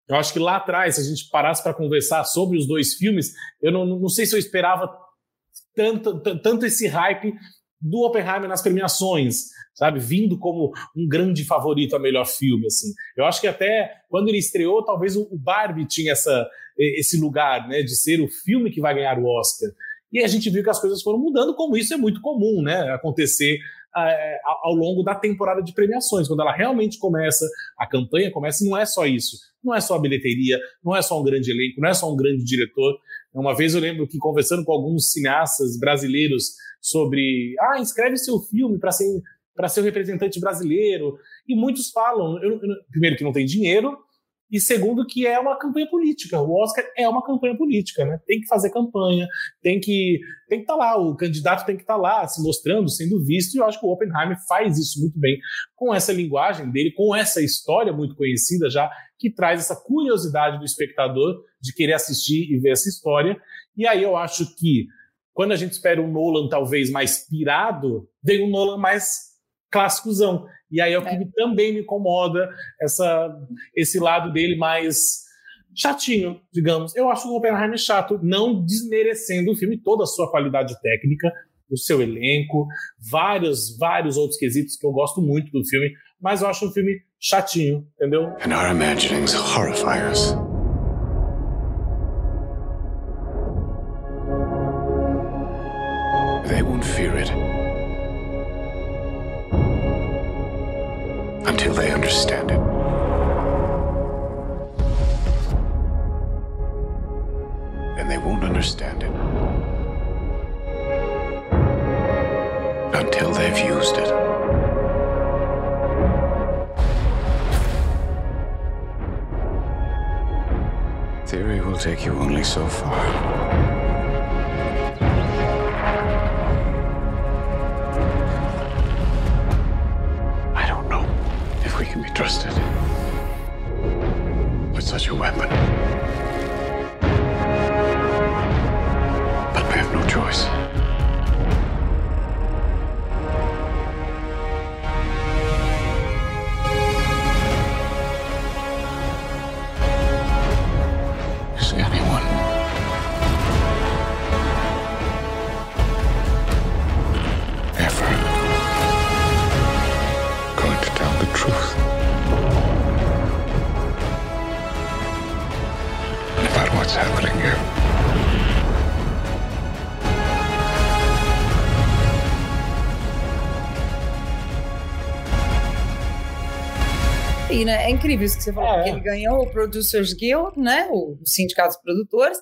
eu acho que lá atrás, se a gente parasse para conversar sobre os dois filmes, eu não, não sei se eu esperava tanto, tanto esse hype do Oppenheimer nas premiações, sabe? Vindo como um grande favorito a melhor filme, assim. Eu acho que até quando ele estreou, talvez o Barbie tinha essa, esse lugar, né, de ser o filme que vai ganhar o Oscar. E a gente viu que as coisas foram mudando, como isso é muito comum, né, acontecer ao longo da temporada de premiações, quando ela realmente começa, a campanha começa, e não é só isso, não é só a bilheteria, não é só um grande elenco, não é só um grande diretor. Uma vez eu lembro que conversando com alguns cineastas brasileiros sobre, ah, inscreve seu filme para ser para ser o representante brasileiro, e muitos falam, eu, eu, primeiro que não tem dinheiro, e segundo que é uma campanha política. O Oscar é uma campanha política, né? Tem que fazer campanha, tem que tem que estar tá lá, o candidato tem que estar tá lá, se mostrando, sendo visto, e eu acho que o Oppenheimer faz isso muito bem com essa linguagem dele, com essa história muito conhecida já, que traz essa curiosidade do espectador de querer assistir e ver essa história. E aí eu acho que quando a gente espera um Nolan talvez mais pirado, vem um Nolan mais clássicozão. E aí é o que é. também me incomoda, essa, esse lado dele mais chatinho, digamos. Eu acho o Oppenheimer chato, não desmerecendo o filme, toda a sua qualidade técnica, o seu elenco, vários, vários outros quesitos que eu gosto muito do filme, mas eu acho um filme chatinho, entendeu? And our imaginings horrify us. Understand it. And they won't understand it until they've used it. Theory will take you only so far. Trusted with such a weapon. Incrível isso que você falou, É. porque ele ganhou o Producers Guild, né? O Sindicato dos Produtores.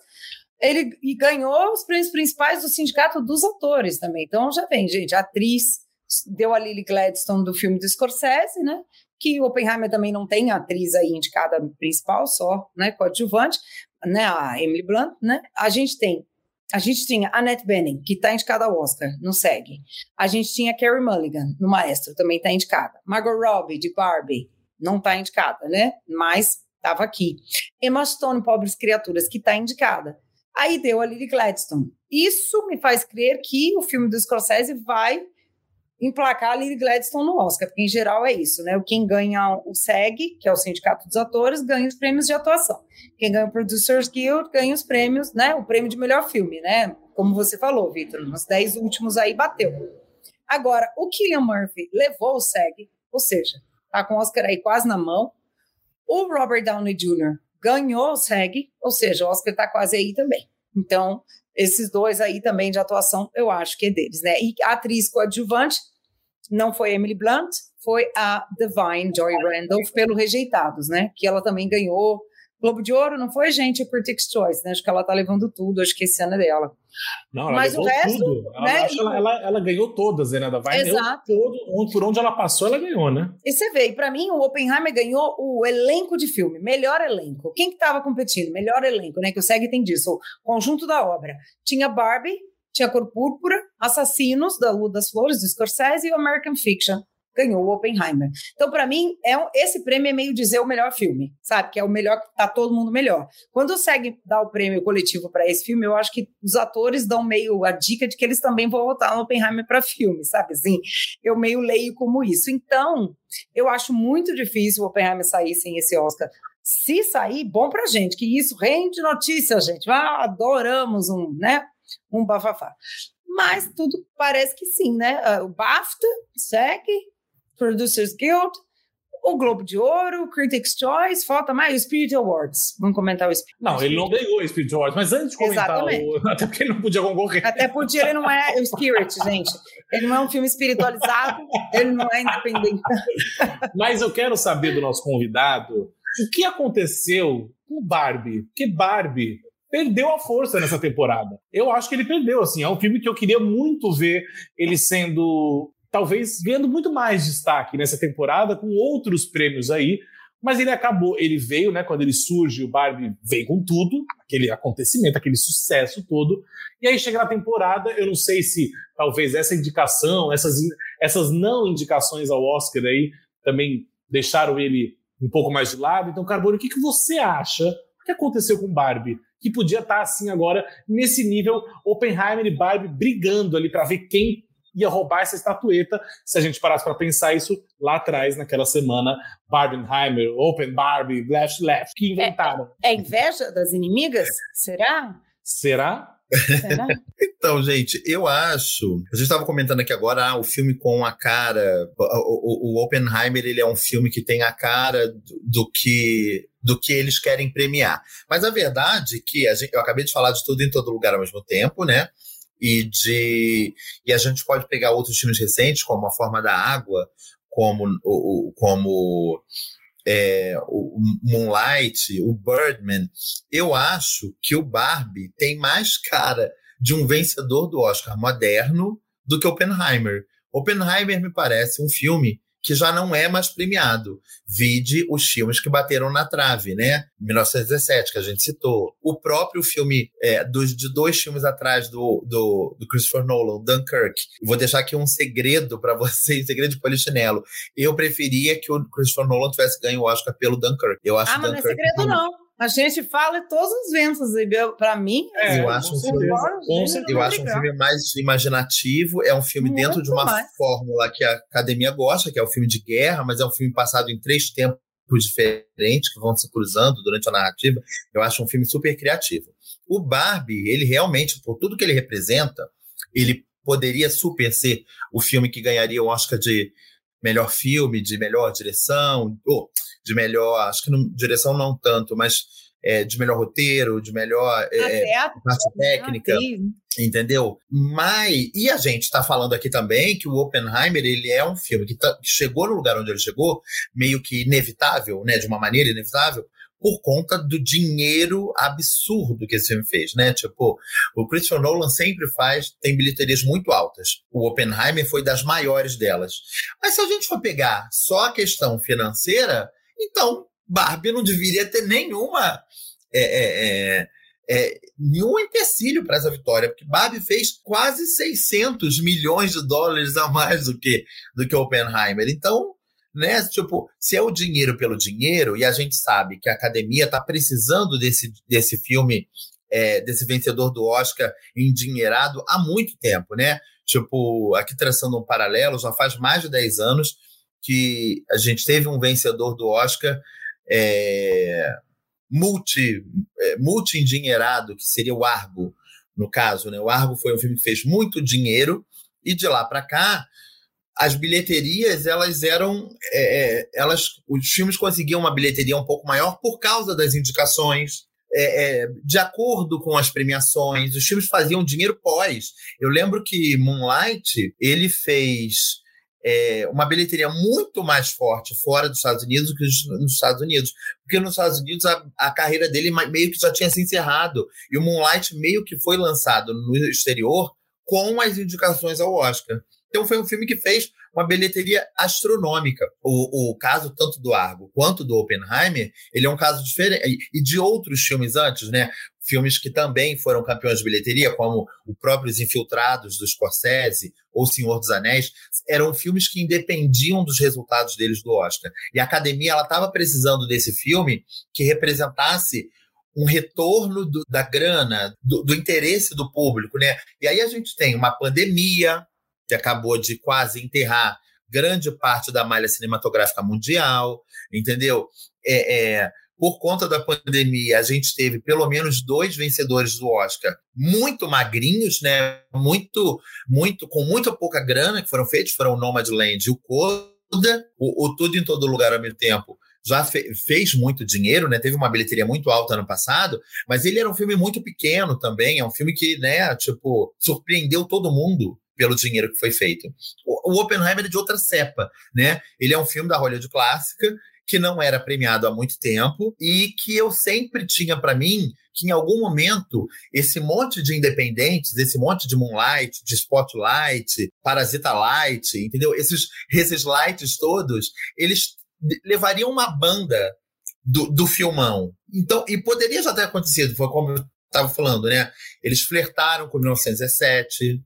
Ele e ganhou os prêmios principais do Sindicato dos Atores também. Então já vem, gente. A atriz deu a Lily Gladstone do filme do Scorsese, né? Que o Oppenheimer também não tem atriz aí indicada principal, só, né? Coadjuvante, né? A Emily Blunt, né? A gente tem. A gente tinha a Annette Bening, que está indicada ao Oscar, no SEG. A gente tinha a Carey Mulligan, no Maestro, também está indicada. Margot Robbie, de Barbie, não está indicada, né? Mas estava aqui. Emma Stone, Pobres Criaturas, que está indicada. Aí deu a Lily Gladstone. Isso me faz crer que o filme do Scorsese vai emplacar a Lily Gladstone no Oscar, porque em geral é isso, né? Quem ganha o SEG, que é o Sindicato dos Atores, ganha os prêmios de atuação. Quem ganha o Producers Guild ganha os prêmios, né? O prêmio de melhor filme, né? Como você falou, Vitor, nos dez últimos aí bateu. Agora, o Killian Murphy levou o SEG, ou seja, tá com o Oscar aí quase na mão. O Robert Downey Jr. ganhou o SEG, ou seja, o Oscar tá quase aí também. Então, esses dois aí também de atuação, eu acho que é deles, né? E a atriz coadjuvante não foi Emily Blunt, foi a Divine Joy Randolph pelo Rejeitados, né? Que ela também ganhou Globo de Ouro, não foi, gente? É Critics' Choice, né? Acho que ela tá levando tudo, acho que esse ano é dela. Não, ela Mas o levou resto, tudo. Ela, né, ela, ela, ela ganhou todas, né? Da Vai Exato. Todo, por onde ela passou, ela ganhou, né? E você vê, e pra mim, o Oppenheimer ganhou o elenco de filme, melhor elenco. Quem que tava competindo? Melhor elenco, né? Que o SEG tem disso, o conjunto da obra. Tinha Barbie, tinha Cor Púrpura, Assassinos, da Lua das Flores, do Scorsese, e o American Fiction. Ganhou o Oppenheimer. Então, pra mim, é um- esse prêmio é meio dizer o melhor filme, sabe? Que é o melhor, que tá todo mundo melhor. Quando o SEG dá o prêmio coletivo para esse filme, eu acho que os atores dão meio a dica de que eles também vão votar no Oppenheimer para filme, sabe? Assim, eu meio leio como isso. Então, eu acho muito difícil o Oppenheimer sair sem esse Oscar. Se sair, bom pra gente, que isso rende notícia, gente. Ah, adoramos um, né? Um bafafá. Mas tudo parece que sim, né? Ah, O BAFTA, SEG, Producers Guild, o Globo de Ouro, o Critics' Choice, falta mais o Spirit Awards. Vamos comentar o Spirit Não, ele não ganhou o Spirit Awards, mas antes de comentar, Exatamente. o, [laughs] até porque ele não podia concorrer. Até porque ele não é o Spirit, gente. Ele não é um filme espiritualizado, ele não é independente. [laughs] Mas eu quero saber do nosso convidado o que aconteceu com Barbie. Porque Barbie perdeu a força nessa temporada. Eu acho que ele perdeu, assim. É um filme que eu queria muito ver ele sendo, talvez, ganhando muito mais destaque nessa temporada, com outros prêmios aí. Mas ele acabou, ele veio, né? Quando ele surge, o Barbie veio com tudo, aquele acontecimento, aquele sucesso todo. E aí chega na temporada, eu não sei se talvez essa indicação, essas, essas não indicações ao Oscar aí também deixaram ele um pouco mais de lado. Então, Carbone, o que, que você acha? O que aconteceu com Barbie? Que podia estar assim agora, nesse nível, Oppenheimer e Barbie brigando ali para ver quem ia roubar essa estatueta, se a gente parasse para pensar isso lá atrás, naquela semana, Barbenheimer, Open Barbie, Left Left, que inventaram. É inveja das inimigas? Será? Será? Será? [laughs] Então, gente, eu acho. A gente estava comentando aqui agora, ah, o filme com a cara. O, o, o Oppenheimer ele é um filme que tem a cara do, do que do que eles querem premiar. Mas a verdade é que a gente, eu acabei de falar de tudo em todo lugar ao mesmo tempo, né? E de e a gente pode pegar outros filmes recentes, como A Forma da Água, como o, como é, o Moonlight, o Birdman. Eu acho que o Barbie tem mais cara de um vencedor do Oscar moderno do que Oppenheimer. Oppenheimer me parece um filme que já não é mais premiado. Vide os filmes que bateram na trave, né? 1917, que a gente citou. O próprio filme é, dos, de dois filmes atrás do, do, do Christopher Nolan, Dunkirk. Vou deixar aqui um segredo para [laughs] vocês, segredo de polichinelo. Eu preferia que o Christopher Nolan tivesse ganho o Oscar pelo Dunkirk. Eu acho Ah, mas não é Dunkirk segredo, não. A gente fala todos os ventos. e eu- Pra mim, É, eu com acho um filme-. Eu acho um filme mais imaginativo, é um filme Muito dentro de uma mais. fórmula que a academia gosta, que é o filme de guerra, mas é um filme passado em três tempos diferentes que vão se cruzando durante a narrativa. Eu acho um filme super criativo. O Barbie, ele realmente, por tudo que ele representa, ele poderia super ser o filme que ganharia o Oscar de melhor filme, de melhor direção, ou de melhor, acho que não, direção não tanto, mas é, de melhor roteiro, de melhor é, a parte técnica, atriz. entendeu? Mas e a gente está falando aqui também que o Oppenheimer ele é um filme que, tá- que chegou no lugar onde ele chegou, meio que inevitável, né, de uma maneira inevitável, por conta do dinheiro absurdo que esse filme fez, né? Tipo, o Christopher Nolan sempre faz, tem bilheterias muito altas. O Oppenheimer foi das maiores delas. Mas se a gente for pegar só a questão financeira, então Barbie não deveria ter nenhuma. é, é, é, é, nenhum empecilho para essa vitória, porque Barbie fez quase 600 milhões de dólares a mais do que, do que Oppenheimer. Então, né, tipo, se é o dinheiro pelo dinheiro, e a gente sabe que a academia está precisando desse, desse filme, é, desse vencedor do Oscar endinheirado há muito tempo, né? Tipo, aqui traçando um paralelo, já faz mais de 10 anos que a gente teve um vencedor do Oscar é, multi, é, multi-endinheirado, que seria o Argo, no caso, né? O Argo foi um filme que fez muito dinheiro, e de lá para cá, as bilheterias, elas eram. é, é, elas, os filmes conseguiam uma bilheteria um pouco maior por causa das indicações. é, é, de acordo com as premiações, os filmes faziam dinheiro pós. Eu lembro que Moonlight ele fez é, uma bilheteria muito mais forte fora dos Estados Unidos do que nos Estados Unidos. Porque nos Estados Unidos a, a carreira dele meio que já tinha se encerrado. E o Moonlight meio que foi lançado no exterior com as indicações ao Oscar. Então foi um filme que fez uma bilheteria astronômica. O, o caso tanto do Argo quanto do Oppenheimer, ele é um caso diferente. E de outros filmes antes, né? Filmes que também foram campeões de bilheteria, como o próprio Os Infiltrados do Scorsese ou Senhor dos Anéis, eram filmes que independiam dos resultados deles do Oscar. E a academia ela estava precisando desse filme que representasse um retorno do- da grana, do, do interesse do público, né? E aí a gente tem uma pandemia que acabou de quase enterrar grande parte da malha cinematográfica mundial, entendeu? É, é, por conta da pandemia, a gente teve pelo menos dois vencedores do Oscar muito magrinhos, né? Muito, muito, com muito pouca grana que foram feitos, foram o Nomadland e o Coda, o, o Tudo em Todo Lugar ao mesmo tempo. Já fe- fez muito dinheiro, né? Teve uma bilheteria muito alta ano passado, mas ele era um filme muito pequeno também. É um filme que, né, tipo, surpreendeu todo mundo pelo dinheiro que foi feito. O, o Oppenheimer é de outra cepa, né? Ele é um filme da Hollywood clássica que não era premiado há muito tempo e que eu sempre tinha para mim que em algum momento esse monte de independentes, esse monte de Moonlight, de Spotlight, Parasita Light, entendeu? Esses esses lights todos, eles levariam uma banda do, do filmão. Então, e poderia já ter acontecido, foi como eu estava falando, né? Eles flertaram com 1917,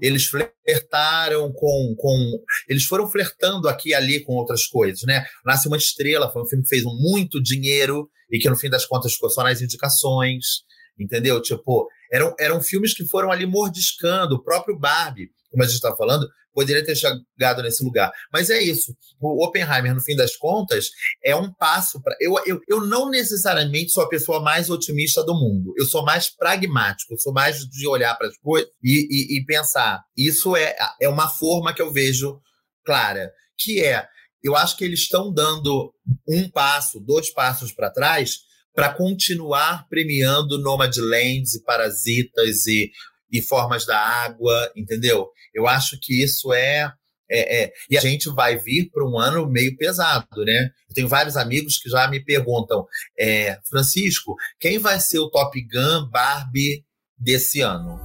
eles flertaram com, com. Eles foram flertando aqui e ali com outras coisas, né? Nasce uma Estrela foi um filme que fez muito dinheiro e que no fim das contas ficou só nas indicações, entendeu? Tipo, eram, eram filmes que foram ali mordiscando. O próprio Barbie, como a gente está falando, poderia ter chegado nesse lugar. Mas é isso. O Oppenheimer, no fim das contas, é um passo para. Eu, eu, eu não necessariamente sou a pessoa mais otimista do mundo. Eu sou mais pragmático, eu sou mais de olhar para as coisas e, e, e pensar. Isso é, é uma forma que eu vejo clara, que é. Eu acho que eles estão dando um passo, dois passos para trás para continuar premiando Nomadlands e Parasitas e, e Formas da Água, entendeu? Eu acho que isso é, é, é, E a gente vai vir para um ano meio pesado, né? Eu tenho vários amigos que já me perguntam, é, Francisco, quem vai ser o Top Gun Barbie desse ano?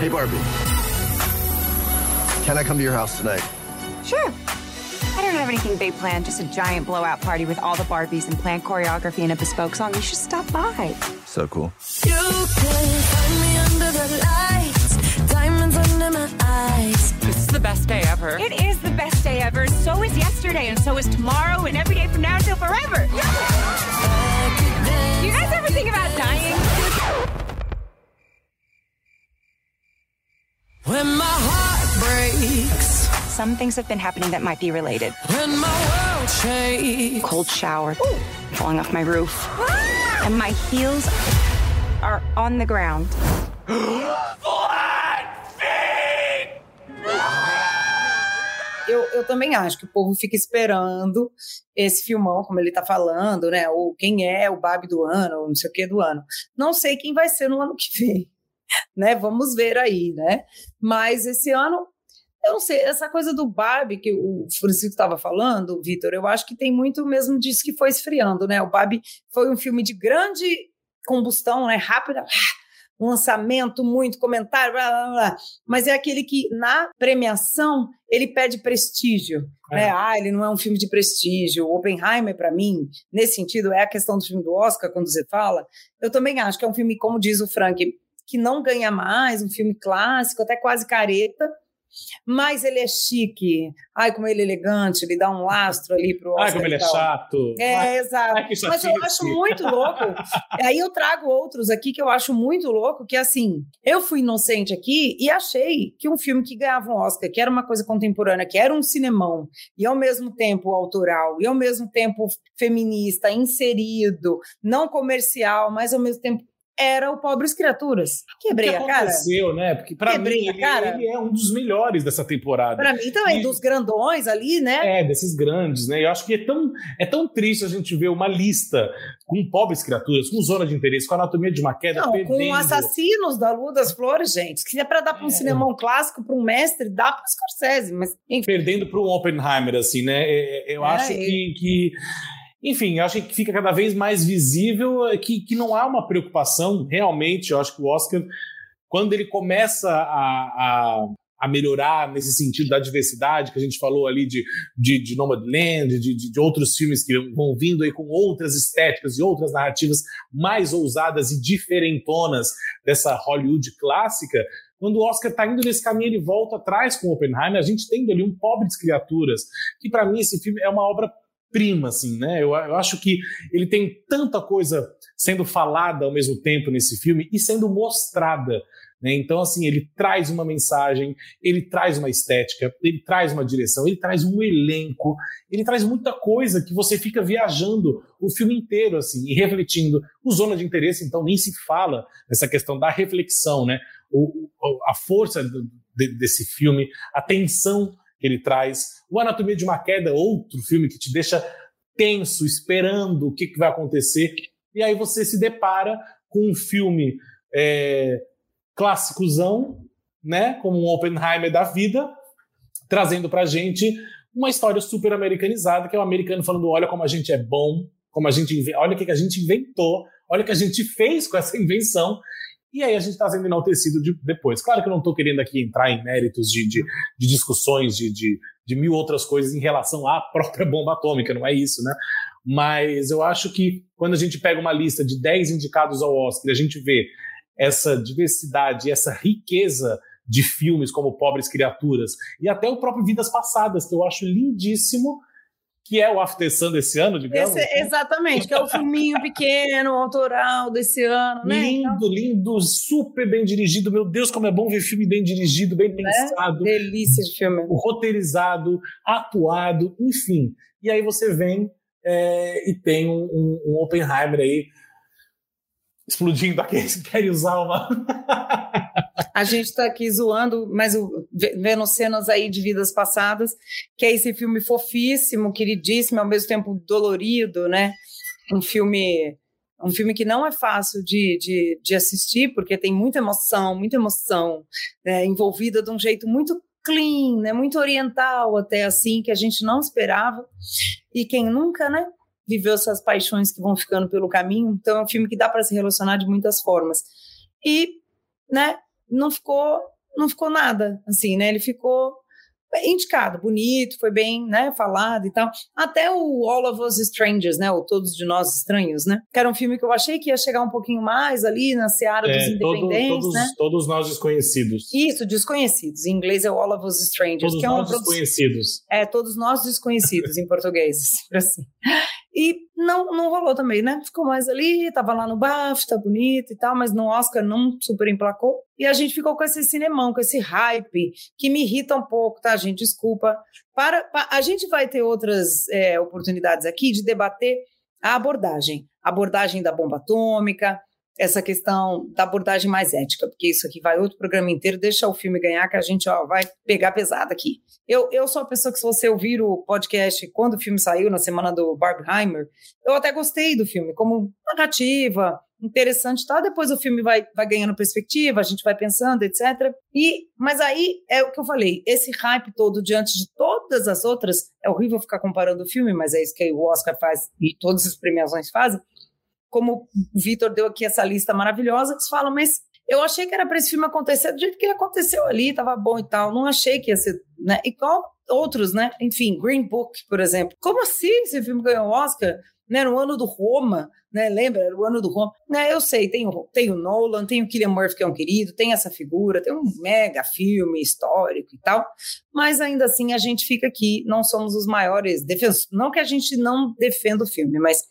Hey, Barbie. Can I come to your house tonight? Sure. I don't have anything big planned, just a giant blowout party with all the Barbies and planned choreography and a bespoke song. You should stop by. So cool. You can find me under the lights, diamonds under my eyes. This is the best day ever. It is the best day ever. So is yesterday, and so is tomorrow, and every day from now until forever. You guys ever think about dying? When my heart breaks, Some things have been happening that might be related. when my world shakes. Cold shower, falling off my roof, and my heels are on the ground. eu, eu também acho que o povo fica esperando esse filmão, como ele tá falando, né? Ou quem é o Barbie do ano, ou não sei o que do ano. Não sei quem vai ser no ano que vem, [laughs] né? Vamos ver aí, né? Mas esse ano, eu não sei, essa coisa do Barbie que o Francisco estava falando, Vitor, eu acho que tem muito mesmo disso que foi esfriando, né? O Barbie foi um filme de grande combustão, né? Rápida, um lançamento, muito comentário, blá, blá, blá. mas é aquele que na premiação ele pede prestígio, É. né? Ah, ele não é um filme de prestígio. O Oppenheimer para mim, nesse sentido, é a questão do filme do Oscar quando você fala. Eu também acho que é um filme, como diz o Frank, que não ganha mais, um filme clássico, até quase careta. Mas ele é chique. Ai, como ele é elegante, ele dá um lastro ali pro Oscar. Ai, como ele é chato. É, Ai, exato. ai, Mas eu acho muito louco. Aí eu trago outros aqui que eu acho muito louco, que assim, eu fui inocente aqui e achei que um filme que ganhava um Oscar, que era uma coisa contemporânea, que era um cinemão, e ao mesmo tempo autoral, e ao mesmo tempo feminista, inserido, não comercial, mas ao mesmo tempo era o Pobres Criaturas. Quebrei o que a cara. aconteceu, né? Porque pra Quebrei mim a cara. ele é um dos melhores dessa temporada. Para mim também, E- dos grandões ali, né? É, desses grandes, né? Eu acho que é tão, é tão triste a gente ver uma lista com pobres criaturas, com zona de interesse, com anatomia de uma queda, Não, perdendo. com assassinos da Lua das Flores, gente. Que é para dar para um É. cinemão clássico, para um mestre, dá para Scorsese, mas enfim. perdendo para um Oppenheimer, assim, né? É, é, Eu É, acho ele- que, que- Enfim, eu acho que fica cada vez mais visível é, que, que não há uma preocupação, realmente. Eu acho que o Oscar, quando ele começa a, a, a melhorar nesse sentido da diversidade, que a gente falou ali de, de, de Nomadland, de, de, de outros filmes que vão vindo aí com outras estéticas e outras narrativas mais ousadas e diferentonas dessa Hollywood clássica, quando o Oscar está indo nesse caminho, ele volta atrás com Oppenheimer, a gente tendo ali um Pobres Criaturas, que para mim esse filme é uma obra prima, assim, né? Eu, eu acho que ele tem tanta coisa sendo falada ao mesmo tempo nesse filme e sendo mostrada. Né? Então, assim, ele traz uma mensagem, ele traz uma estética, ele traz uma direção, ele traz um elenco, ele traz muita coisa que você fica viajando o filme inteiro, assim, e refletindo. O Zona de Interesse, então, nem se fala nessa questão da reflexão, né? O, a força desse filme, a tensão ele traz. O Anatomia de uma Queda, outro filme que te deixa tenso, esperando o que, que vai acontecer. E aí você se depara com um filme é, clássicozão, né? Como um Oppenheimer da vida, trazendo pra gente uma história super americanizada, que é o americano falando: olha como a gente é bom, como a gente olha o que, que a gente inventou, olha o que a gente fez com essa invenção. E aí a gente está sendo enaltecido de- depois. Claro que eu não estou querendo aqui entrar em méritos de, de, de discussões de, de, de mil outras coisas em relação à [laughs] própria bomba atômica, não é isso, né? Mas eu acho que quando a gente pega uma lista de 10 indicados ao Oscar a gente vê essa diversidade, essa riqueza de filmes como Pobres Criaturas e até o próprio Vidas Passadas, que eu acho lindíssimo, que é o After Sun desse ano, digamos. Esse- exatamente, que é o filminho pequeno, autoral desse ano, né? Então, Lindo, lindo, super bem dirigido. Meu Deus, como é bom ver filme bem dirigido, bem pensado, delícia de filme. roteirizado, atuado, enfim. E aí você vem é, e tem um, um- um Oppenheimer aí explodindo aqueles que querem usar uma. A gente está aqui zoando, mas vendo cenas aí de vidas passadas, que é esse filme fofíssimo, queridíssimo, ao mesmo tempo dolorido, né? Um filme, um filme que não é fácil de, de, de assistir, porque tem muita emoção, muita emoção né, envolvida de um jeito muito clean, né? Muito oriental até assim, que a gente não esperava. E quem nunca, né? Viveu essas paixões que vão ficando pelo caminho. Então é um filme que dá para se relacionar de muitas formas. E, né? não ficou não ficou nada assim né ele ficou indicado bonito foi bem né falado e tal até o All of Us Strangers né o Todos de Nós Estranhos né que era um filme que eu achei que ia chegar um pouquinho mais ali na seara dos É, todo- independentes todos, né todos nós desconhecidos. isso desconhecidos em inglês é All of Us Strangers Todos que é nós desconhecidos. é, todos nós desconhecidos em português, [laughs] assim. E não, não rolou também, né? Ficou mais ali, tava lá no BAFTA, bonito e tal, mas no Oscar não super emplacou. E a gente ficou com esse cinemão, com esse hype, que me irrita um pouco, tá, gente? Desculpa. Para, pa- a gente vai ter outras é, oportunidades aqui de debater a abordagem. A abordagem da bomba atômica, essa questão da abordagem mais ética, porque isso aqui vai outro programa inteiro, deixa o filme ganhar que a gente ó, vai pegar pesado aqui. Eu, eu sou a pessoa que, se você ouvir o podcast quando o filme saiu, na semana do Barbenheimer, eu até gostei do filme, como narrativa, interessante, tá? Depois o filme vai, vai ganhando perspectiva, a gente vai pensando, etc. E, mas aí é o que eu falei, esse hype todo diante de todas as outras, é horrível ficar comparando o filme, mas é isso que o Oscar faz e todas as premiações fazem como o Vitor deu aqui essa lista maravilhosa, eles falam, mas eu achei que era para esse filme acontecer do jeito que ele aconteceu ali, tava bom e tal. Não achei que ia ser, né? Igual outros, né? Enfim, Green Book, por exemplo. Como assim esse filme ganhou o Oscar? Né, no ano do Roma, né? Lembra? Era o ano do Roma. Né, eu sei, tem o, tem o Nolan, tem o Killian Murphy, que é um querido, tem essa figura, tem um mega filme histórico e tal. Mas ainda assim a gente fica aqui, não somos os maiores defensores. Não que a gente não defenda o filme, mas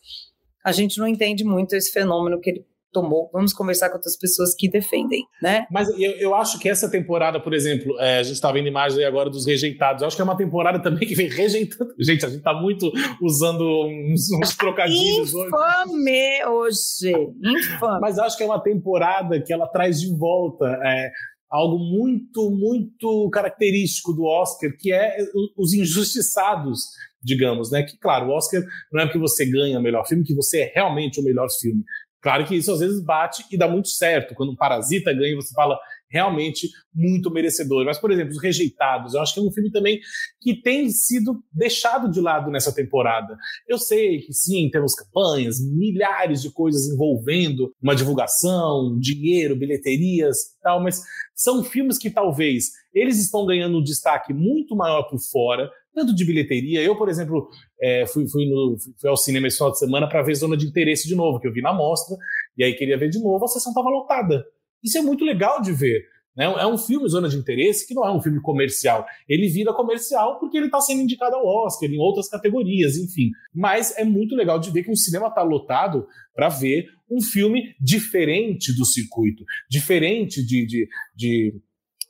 a gente não entende muito esse fenômeno que ele tomou. Vamos conversar com outras pessoas que defendem, né? Mas eu, eu acho que essa temporada, por exemplo, é, a gente está vendo imagem agora dos rejeitados. Eu acho que é uma temporada também que vem rejeitando. [laughs] Gente, a gente está muito usando uns, uns trocadilhos Infame hoje. Infame. Mas acho que é uma temporada que ela traz de volta. É, algo muito, muito característico do Oscar, que é os injustiçados digamos, né? Que, claro, o Oscar não é porque você ganha o melhor filme, que você é realmente o melhor filme. Claro que isso às vezes bate e dá muito certo. Quando um Parasita ganha, você fala realmente muito merecedor. Mas, por exemplo, Os Rejeitados, eu acho que é um filme também que tem sido deixado de lado nessa temporada. Eu sei que sim, temos campanhas, milhares de coisas envolvendo uma divulgação, dinheiro, bilheterias e tal, mas são filmes que talvez eles estão ganhando um destaque muito maior por fora, tanto de bilheteria. Eu, por exemplo, é, fui, fui, no, fui, ao cinema esse final de semana para ver Zona de Interesse de novo, que eu vi na mostra, e aí queria ver de novo, a sessão estava lotada. Isso é muito legal de ver. Né? É um filme Zona de Interesse que não é um filme comercial. Ele vira comercial porque ele está sendo indicado ao Oscar, em outras categorias, enfim. Mas é muito legal de ver que o cinema está lotado para ver um filme diferente do circuito, diferente de, de, de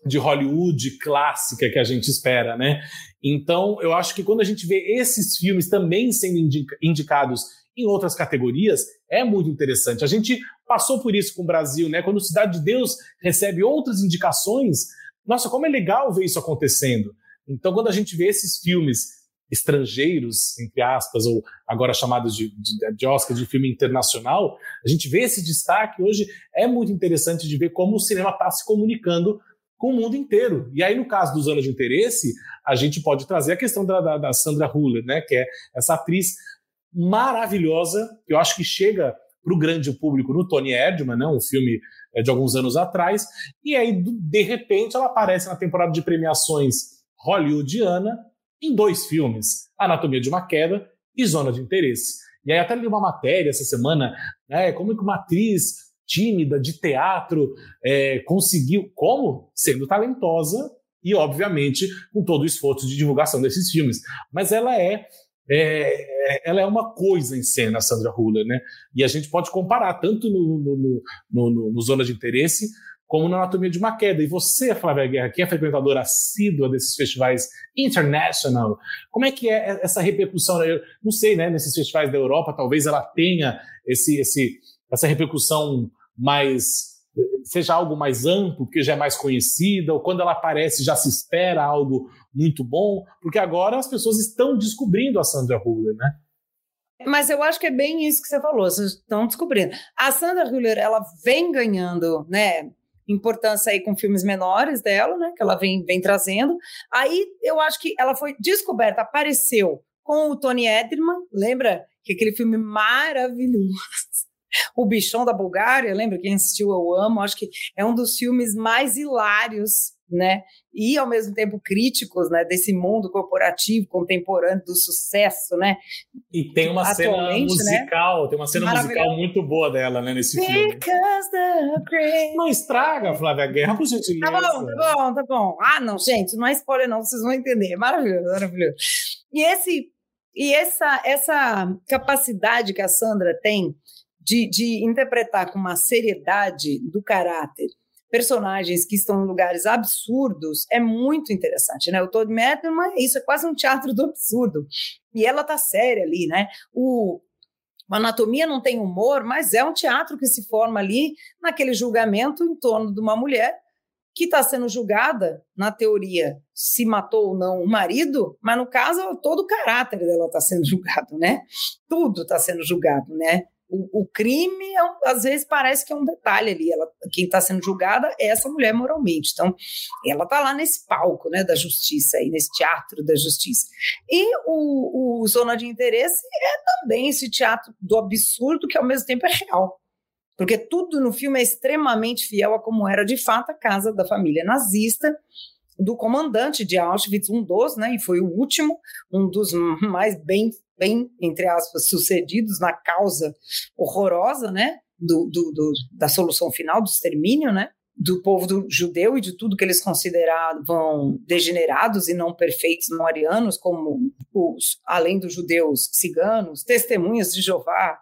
de Hollywood clássica que a gente espera, né? Então, eu acho que quando a gente vê esses filmes também sendo indica indicados em outras categorias, é muito interessante. A gente passou por isso com o Brasil, né? Quando Cidade de Deus recebe outras indicações, nossa, como é legal ver isso acontecendo. Então, quando a gente vê esses filmes estrangeiros, entre aspas, ou agora chamados de, de, de Oscar de filme internacional, a gente vê esse destaque hoje. É muito interessante de ver como o cinema está se comunicando com o mundo inteiro. E aí, no caso dos anos de interesse, a gente pode trazer a questão da, da, da Sandra Huller, né, que é essa atriz maravilhosa, que eu acho que chega para o grande público no Tony Erdman, né, um filme é, de alguns anos atrás, e aí, de repente, ela aparece na temporada de premiações hollywoodiana em dois filmes, Anatomia de uma Queda e Zona de Interesse. E aí até li uma matéria essa semana, né, como que uma atriz tímida, de teatro, é, conseguiu. Como? Sendo talentosa e, obviamente, com todo o esforço de divulgação desses filmes. Mas ela é. É, ela é uma coisa em cena, a Sandra Huller, né? E a gente pode comparar tanto no, no, no, no, no Zona de Interesse como na Anatomia de uma Queda. E você, Flávia Guerra, que é frequentadora assídua desses festivais international, como é que é essa repercussão? Eu não sei, né? Nesses festivais da Europa, talvez ela tenha esse, esse, essa repercussão mais seja algo mais amplo, porque já é mais conhecida, ou quando ela aparece já se espera algo muito bom, porque agora as pessoas estão descobrindo a Sandra Huller, né? Mas eu acho que é bem isso que você falou, vocês estão descobrindo. A Sandra Huller, ela vem ganhando, né, importância aí com filmes menores dela, né, que ela vem, vem trazendo. Aí eu acho que ela foi descoberta, apareceu com o Tony Ederman, lembra? Que aquele filme maravilhoso o Bichão da Bulgária, lembra? Quem assistiu Eu Amo, acho que é um dos filmes mais hilários, né? E ao mesmo tempo críticos, né? Desse mundo corporativo contemporâneo do sucesso, né? E tem uma cena né? musical, né? tem uma cena musical muito boa dela, né? Nesse filme. Não estraga, Flávia Guerra, por gentileza. Tá bom, tá bom, tá bom. Ah, não, gente, não é spoiler não, vocês vão entender. Maravilhoso, maravilhoso. E esse e essa essa capacidade que a Sandra tem de, de interpretar com uma seriedade do caráter personagens que estão em lugares absurdos é muito interessante, né? O Todd Metterman, isso é quase um teatro do absurdo. E ela tá séria ali, né? O, A anatomia não tem humor, mas é um teatro que se forma ali naquele julgamento em torno de uma mulher que está sendo julgada, na teoria, se matou ou não o marido, mas no caso todo o caráter dela está [laughs] sendo julgado, né? Tudo está sendo julgado, né? O, o crime, é às vezes, parece que é um detalhe ali. Ela, quem está sendo julgada é essa mulher moralmente. Então, ela está lá nesse palco né, da justiça, aí, nesse teatro da justiça. E o, o Zona de Interesse é também esse teatro do absurdo que, ao mesmo tempo, é real. Porque tudo no filme é extremamente fiel a como era de fato a casa da família nazista, do comandante de Auschwitz, um dos, né, e foi o último, um dos mais bem, bem entre aspas, sucedidos na causa horrorosa, né, do, do- do- da solução final, do extermínio, né, do povo do judeu e de tudo que eles consideravam degenerados e não perfeitos, não arianos, como os, além dos judeus, ciganos, testemunhas de Jeová,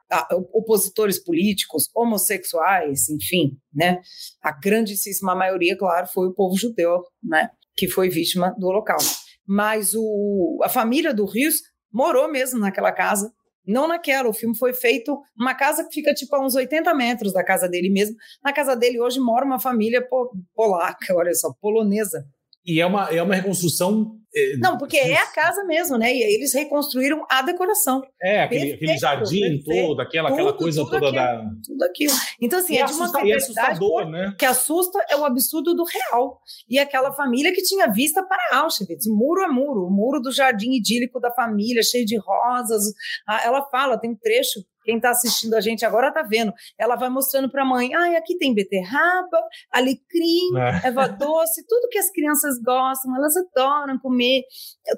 opositores políticos, homossexuais, enfim, né? A grandíssima maioria, claro, foi o povo judeu, né? Que foi vítima do Holocausto. Mas o, a família do Rios morou mesmo naquela casa. Não naquela, o filme foi feito numa casa que fica tipo a uns 80 metros da casa dele mesmo. Na casa dele hoje mora uma família po- polaca, olha só, polonesa. E é uma, é uma reconstrução. é, Não, porque é a casa mesmo, né? E aí eles reconstruíram a decoração, É, aquele, aquele Perfeito, jardim perfeito. todo, aquela, aquela Tudo, coisa tudo toda aquilo. da. tudo aquilo. Então, assim, e, é de uma e é assustador, né? que assusta é o absurdo do real. E aquela família que tinha vista para Auschwitz, muro a muro, o muro do jardim idílico da família, cheio de rosas. Ah, Ela fala, tem um trecho, quem está assistindo a gente agora está vendo. Ela vai mostrando para a mãe: ai, aqui tem beterraba, alecrim, É. erva doce, tudo que as crianças gostam, elas adoram comer.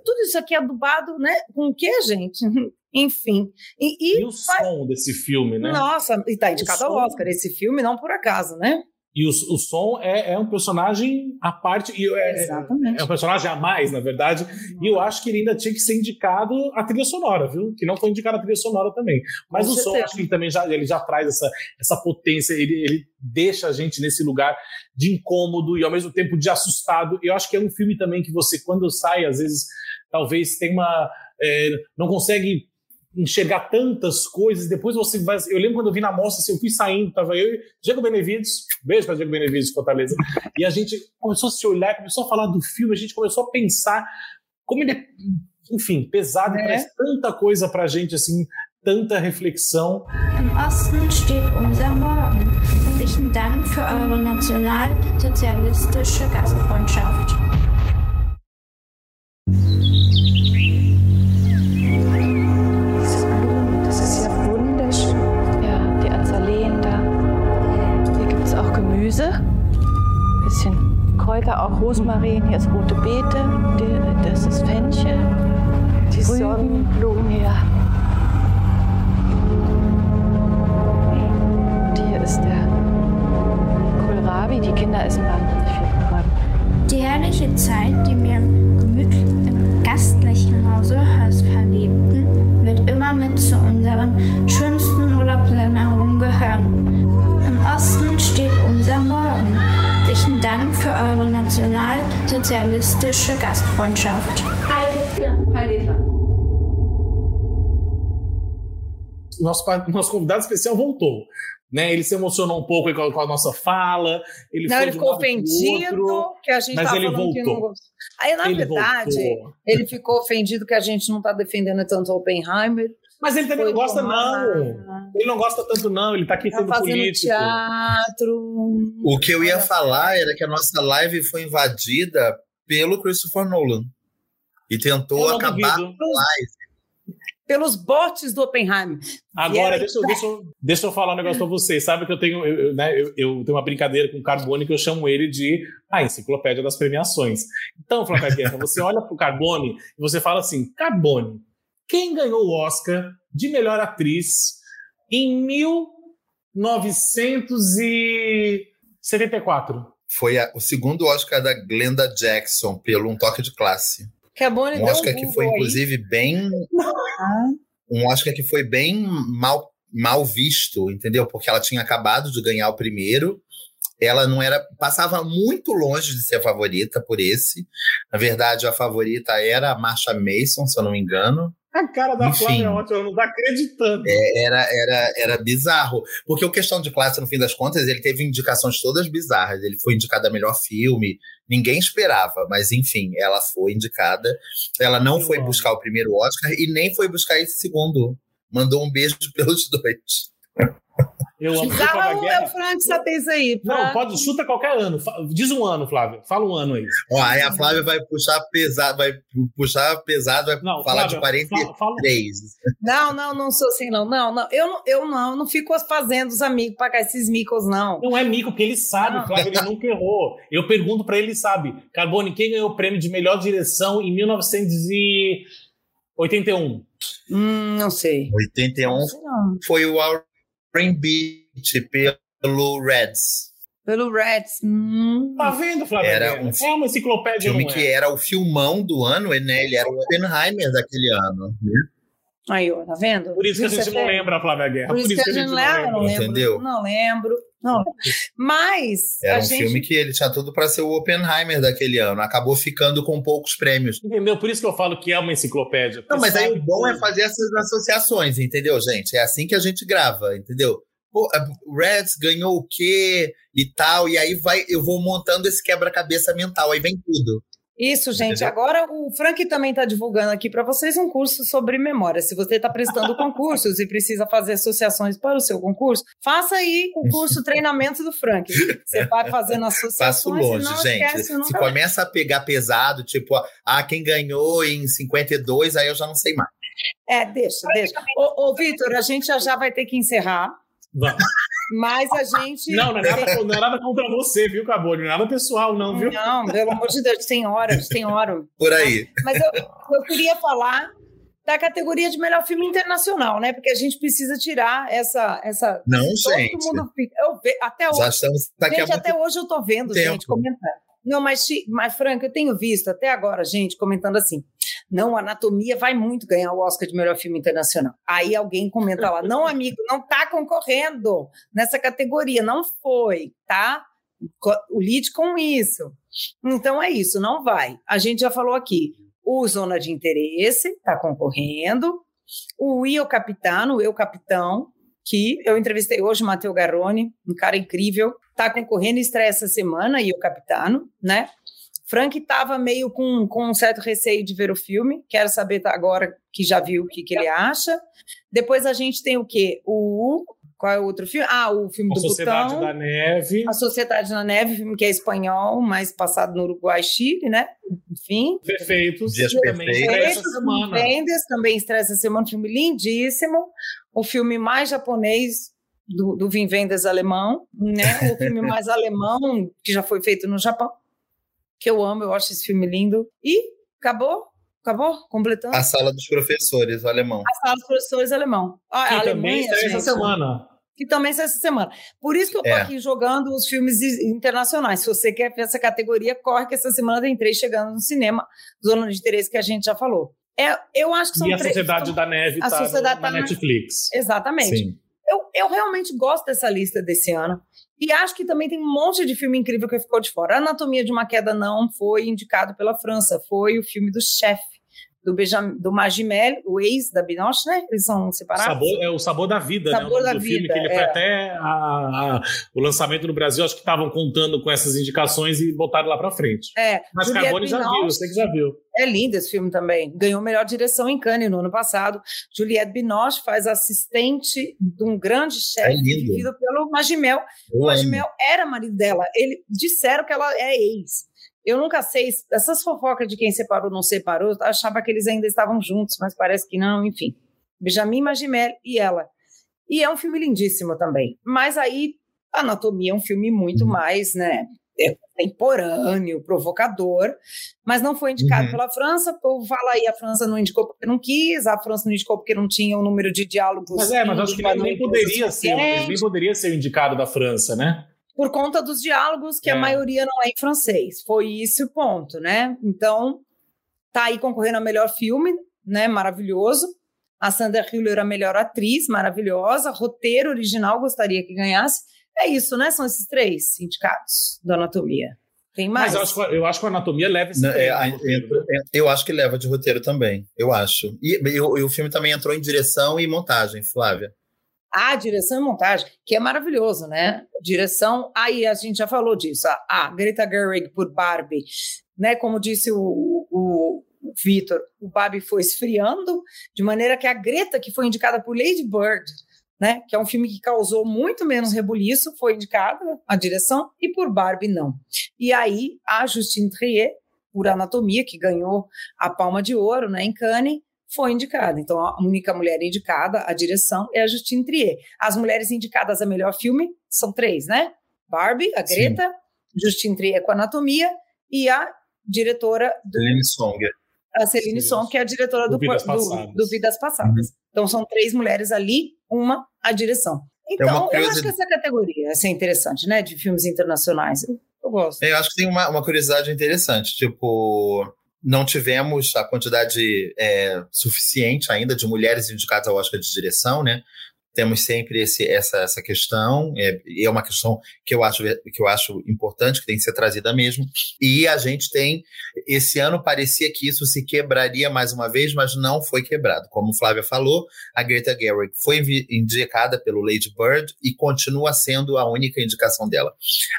Tudo isso aqui é adubado, né? Com o quê, gente? [laughs] Enfim. E, e E o som desse filme, né? nossa, e tá indicado ao Oscar esse filme, não por acaso, né? E o, o som é, é um personagem à parte. E é, Exatamente. é um personagem a mais, na verdade. E eu acho que ele ainda tinha que ser indicado a trilha sonora, viu? Que não foi indicado a trilha sonora também. Mas Com o som, certeza. acho que ele também já, ele já traz essa, essa potência, ele, ele deixa a gente nesse lugar de incômodo e ao mesmo tempo de assustado. Eu acho que é um filme também que você, quando sai, às vezes, talvez tem uma. é, não consegue enxergar tantas coisas, depois você vai. Eu lembro quando eu vi na mostra, assim, eu fui saindo, tava eu e Diego Benevides, beijo para Diego Benevides de Fortaleza, e a gente começou a se olhar, começou a falar do filme, a gente começou a pensar como ele é, enfim, pesado e É. traz tanta coisa pra gente, assim, tanta reflexão. Im Osten steht unser Morgen. Herzlichen Dank für eure nationalsozialistische Gastfreundschaft. Kräuter, auch Rosmarin. Hier ist rote Beete. Die, das ist Fenchel. Die Sonnenblumen, ja. Und hier ist der Kohlrabi. Die Kinder essen wahnsinnig viel Kohlrabi. Die herrliche Zeit, die wir im gemütlichen, gastlichen Hause Hörs verlebten, wird immer mit zu unseren schönsten Urlaubserinnerungen gehören. Dank für eure nationalsozialistische Gastfreundschaft. Nosso, nosso convidado especial voltou. Né? Ele se emocionou um pouco com a, com a nossa fala. Ele Não, foi ele ficou ofendido outro. que a gente estava falando que não voltou. gostou. Aí, na Ele verdade, voltou. ele ficou ofendido que a gente não está defendendo tanto Oppenheimer. Mas ele também não gosta, não. Ele não gosta tanto, não. Ele tá aqui Tá sendo político. teatro. O que eu ia falar era que a nossa live foi invadida pelo Christopher Nolan. E tentou acabar duvido. com a live. Pelos botes do Oppenheimer. Agora, deixa, eu- deixa, eu- deixa eu falar um negócio pra [laughs] vocês. Sabe que eu tenho, eu, eu, né, eu, eu tenho uma brincadeira com o Carbone que eu chamo ele de a enciclopédia das premiações. Então, Flávia Guerra, você olha pro Carbone e você fala assim: Carbone, quem ganhou o Oscar de melhor atriz em 1974? Foi a- o segundo Oscar da Glenda Jackson pelo Um Toque de Classe. Que é bom ele Um Oscar um que foi, aí. inclusive, bem. [laughs] Um Oscar que foi bem mal, mal visto, entendeu? Porque ela tinha acabado de ganhar o primeiro. Ela não era. Passava muito longe de ser a favorita por esse. Na verdade, a favorita era a Marsha Mason, se eu não me engano. A cara da Enfim. Flávia ótima, ela não tá acreditando. É, era, era, era bizarro. Porque o Questão de Classe, no fim das contas, ele teve indicações todas bizarras. Ele foi indicado a melhor filme. Ninguém esperava, mas enfim, ela foi indicada. Ela não foi amo. buscar o primeiro Oscar e nem foi buscar esse segundo. Mandou um beijo [laughs] pelos dois. Eu amo é o Guerra. Frank isso aí. Não, Frank. pode, chuta qualquer ano. Diz um ano, Flávio. Fala um ano aí. Ó, aí a Flávia vai puxar pesado, vai puxar pesado, vai Não, falar Flávia, de 43. fa- fala- Não, não, não sou assim, não. Não, não. Eu não, eu não, eu não fico fazendo os amigos pagar esses micos, não. Não é mico, porque ele sabe, Não. Flávio, ele nunca errou. Eu pergunto pra ele, ele sabe. Carbone, quem ganhou o prêmio de melhor direção em 1981? Hum, não sei. 81 Não sei, não. foi o Warren Beach pelo Reds. Pelo Reds. Hum. Tá vendo, Flávio? Era Guerra? um É uma enciclopédia, Filme não é? que era o filmão do ano, né? Ele era o Oppenheimer daquele ano. Aí, ó, tá vendo? Por isso que a gente não lembra, Flávia Guerra. Por isso que a gente não lembra, não lembro. entendeu? Não lembro. Não. Mas Era a um gente... filme que ele tinha tudo para ser o Oppenheimer daquele ano. Acabou ficando com poucos prêmios. Entendeu? Por isso que eu falo que é uma enciclopédia. Não, mas aí o bom é fazer essas associações, entendeu, gente? É assim que a gente grava, entendeu? Pô, Reds ganhou o quê e tal, e aí vai, eu vou montando esse quebra-cabeça mental, aí vem tudo. Isso, gente. Entendeu? Agora o Frank também está divulgando aqui para vocês um curso sobre memória. Se você está prestando concursos e precisa fazer associações para o seu concurso, faça aí o [laughs] curso treinamento do Frank. Você vai fazendo Passo associações longe, e não gente. esquece Se começa a pegar pesado, tipo, ah, quem ganhou em 52, aí eu já não sei mais. É, deixa, deixa. Ô, ô Vitor, a gente já já vai ter que encerrar, Vamos. Mas a gente. Não, não é, nada, [laughs] não é nada contra você, viu, Carbone? Não é nada pessoal, não, viu? Não, pelo amor de Deus, tem horas, tem hora. Por aí. Mas eu, eu queria falar da categoria de melhor filme internacional, né? Porque a gente precisa tirar essa. essa Não, todo gente. mundo fica. Eu ve, até hoje, Já estamos aqui gente, até hoje eu tô vendo tempo. gente comentando. Não, mas, mas, Franca, eu tenho visto até agora gente comentando assim. Não, Anatomia vai muito ganhar o Oscar de melhor filme internacional. Aí alguém comenta lá, não, amigo, não tá concorrendo nessa categoria, não foi, tá? Lide com isso. Então é isso, não vai. A gente já falou aqui, o Zona de Interesse está concorrendo, o Io Capitano, o Eu Capitão, que eu entrevistei hoje o Matteo Garrone, um cara incrível, está concorrendo e estreia essa semana, Io Capitano, né? Frank estava meio com, com um certo receio de ver o filme, quero saber tá, agora que já viu o que, que ele acha. Depois a gente tem o quê? O. Qual é o outro filme? Ah, o filme A do Sociedade Butão. da Neve. A Sociedade na Neve, filme que é espanhol, mas passado no Uruguai e Chile, né? Enfim. Perfeitos. Dias também Perfeitos. estreia essa Perfeitos, semana. Vendas também estreia essa semana, um filme lindíssimo. O filme mais japonês do, do Vim Vendas alemão, né? O filme mais [laughs] alemão que já foi feito no Japão, que eu amo, eu acho esse filme lindo. E acabou? Acabou? Completando? A sala dos professores, o alemão. A sala dos professores alemão. Ah, Que a também Alemanha, estreia essa gente, semana. que também sai essa semana. Por isso que eu tô É. aqui jogando os filmes internacionais. Se você quer ver essa categoria, corre que essa semana tem três chegando no cinema, Zona de Interesse que a gente já falou. É, eu acho que são E a três- Sociedade são- da Neve A tá Sociedade no- na tá na- Netflix. Exatamente. Sim. Eu, eu realmente gosto dessa lista desse ano. E acho que também tem um monte de filme incrível que ficou de fora. Anatomia de uma Queda não foi indicado pela França. Foi o filme do chefe, do, Benjamin, do Magimel, o ex da Binoche, né? Eles são separados. Sabor, é o Sabor da Vida, Sabor né? O nome da do filme, Vida, que ele foi é. até a- a- o lançamento no Brasil, acho que estavam contando com essas indicações e botaram lá pra frente. É, Mas Juliette Carbone já viu, eu Binoche. sei que já viu. É lindo esse filme também. Ganhou melhor direção em Cannes no ano passado. Juliette Binoche faz assistente de um grande É chefe lindo. vivido pelo Magimel. Eu O amo. Magimel era marido dela. Ele disseram que ela é ex. Eu nunca sei, essas fofocas de quem separou não separou, eu achava que eles ainda estavam juntos, mas parece que não, enfim. Benjamin Magimel e ela. E é um filme lindíssimo também. Mas aí, Anatomia é um filme muito Uhum. mais, né, é contemporâneo, provocador, mas não foi indicado Uhum. pela França. O povo fala aí, a França não indicou porque não quis, a França não indicou porque não tinha o número de diálogos. Mas é, mas acho que nem, poderia ser, nem poderia ser o indicado da França, né? Por conta dos diálogos, que É. a maioria não é em francês. Foi isso o ponto, né? Então, tá aí concorrendo a melhor filme, né? Maravilhoso. A Sandra Hüller a melhor atriz, maravilhosa. Roteiro original, gostaria que ganhasse. É isso, né? São esses três indicados da Anatomia. Tem Mas mais. eu acho, que- eu acho que a anatomia leva esse Não, é, a- roteiro, né? eu acho que leva de roteiro também, eu acho. E, e o- e o filme também entrou em direção e montagem, Flávia. A direção e montagem, que é maravilhoso, né? Direção, aí a gente já falou disso. A, a Greta Gerwig por Barbie, né? Como disse o, o, o Vitor, o Barbie foi esfriando, de maneira que a Greta, que foi indicada por Lady Bird, né? Que é um filme que causou muito menos rebuliço, foi indicada a direção, e por Barbie não. E aí a Justine Trier, por Anatomia, que ganhou a Palma de Ouro, né? Em Cannes, foi indicada. Então, a única mulher indicada à direção é a Justine Trier. As mulheres indicadas a melhor filme são três, né? Barbie, a Sim. Greta, Justine Trier com Anatomia e a diretora do Celine Song. a Celine Sim, Song, que é a diretora do do, Vidas do, Passadas. do Vidas Passadas. Então, são três mulheres ali, uma a direção. Então, uma eu acho que essa categoria essa é interessante, né? De filmes internacionais. Eu, eu gosto. Eu acho que tem uma, uma curiosidade interessante. Tipo, não tivemos a quantidade é, suficiente ainda de mulheres indicadas ao Oscar de direção, né? Temos sempre esse, essa, essa questão, é, e é uma questão que eu, acho, que eu acho importante, que tem que ser trazida mesmo. E a gente tem, esse ano parecia que isso se quebraria mais uma vez, mas não foi quebrado. Como Flávia falou, a Greta Gerwig foi indicada pelo Lady Bird e continua sendo a única indicação dela.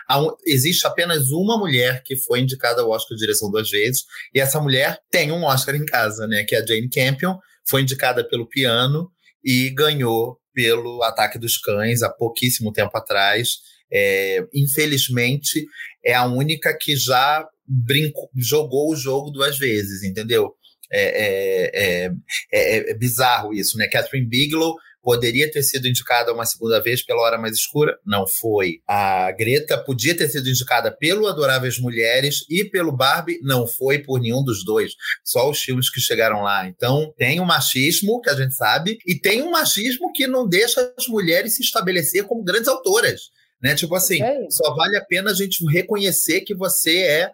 Um- existe apenas uma mulher que foi indicada ao Oscar de direção duas vezes, e essa mulher tem um Oscar em casa, né? Que é a Jane Campion, foi indicada pelo piano e ganhou pelo Ataque dos Cães há pouquíssimo tempo atrás. É, infelizmente, é a única que já brincou, jogou o jogo duas vezes, entendeu? É, é, é, é- é bizarro isso, né? Catherine Bigelow poderia ter sido indicada uma segunda vez pela Hora Mais Escura, não foi. A Greta podia ter sido indicada pelo Adoráveis Mulheres e pelo Barbie, não foi por nenhum dos dois. Só os filmes que chegaram lá. Então, tem um machismo, que a gente sabe, e tem um machismo que não deixa as mulheres se estabelecer como grandes autoras. Né? Tipo assim, É isso. só vale a pena a gente reconhecer que você é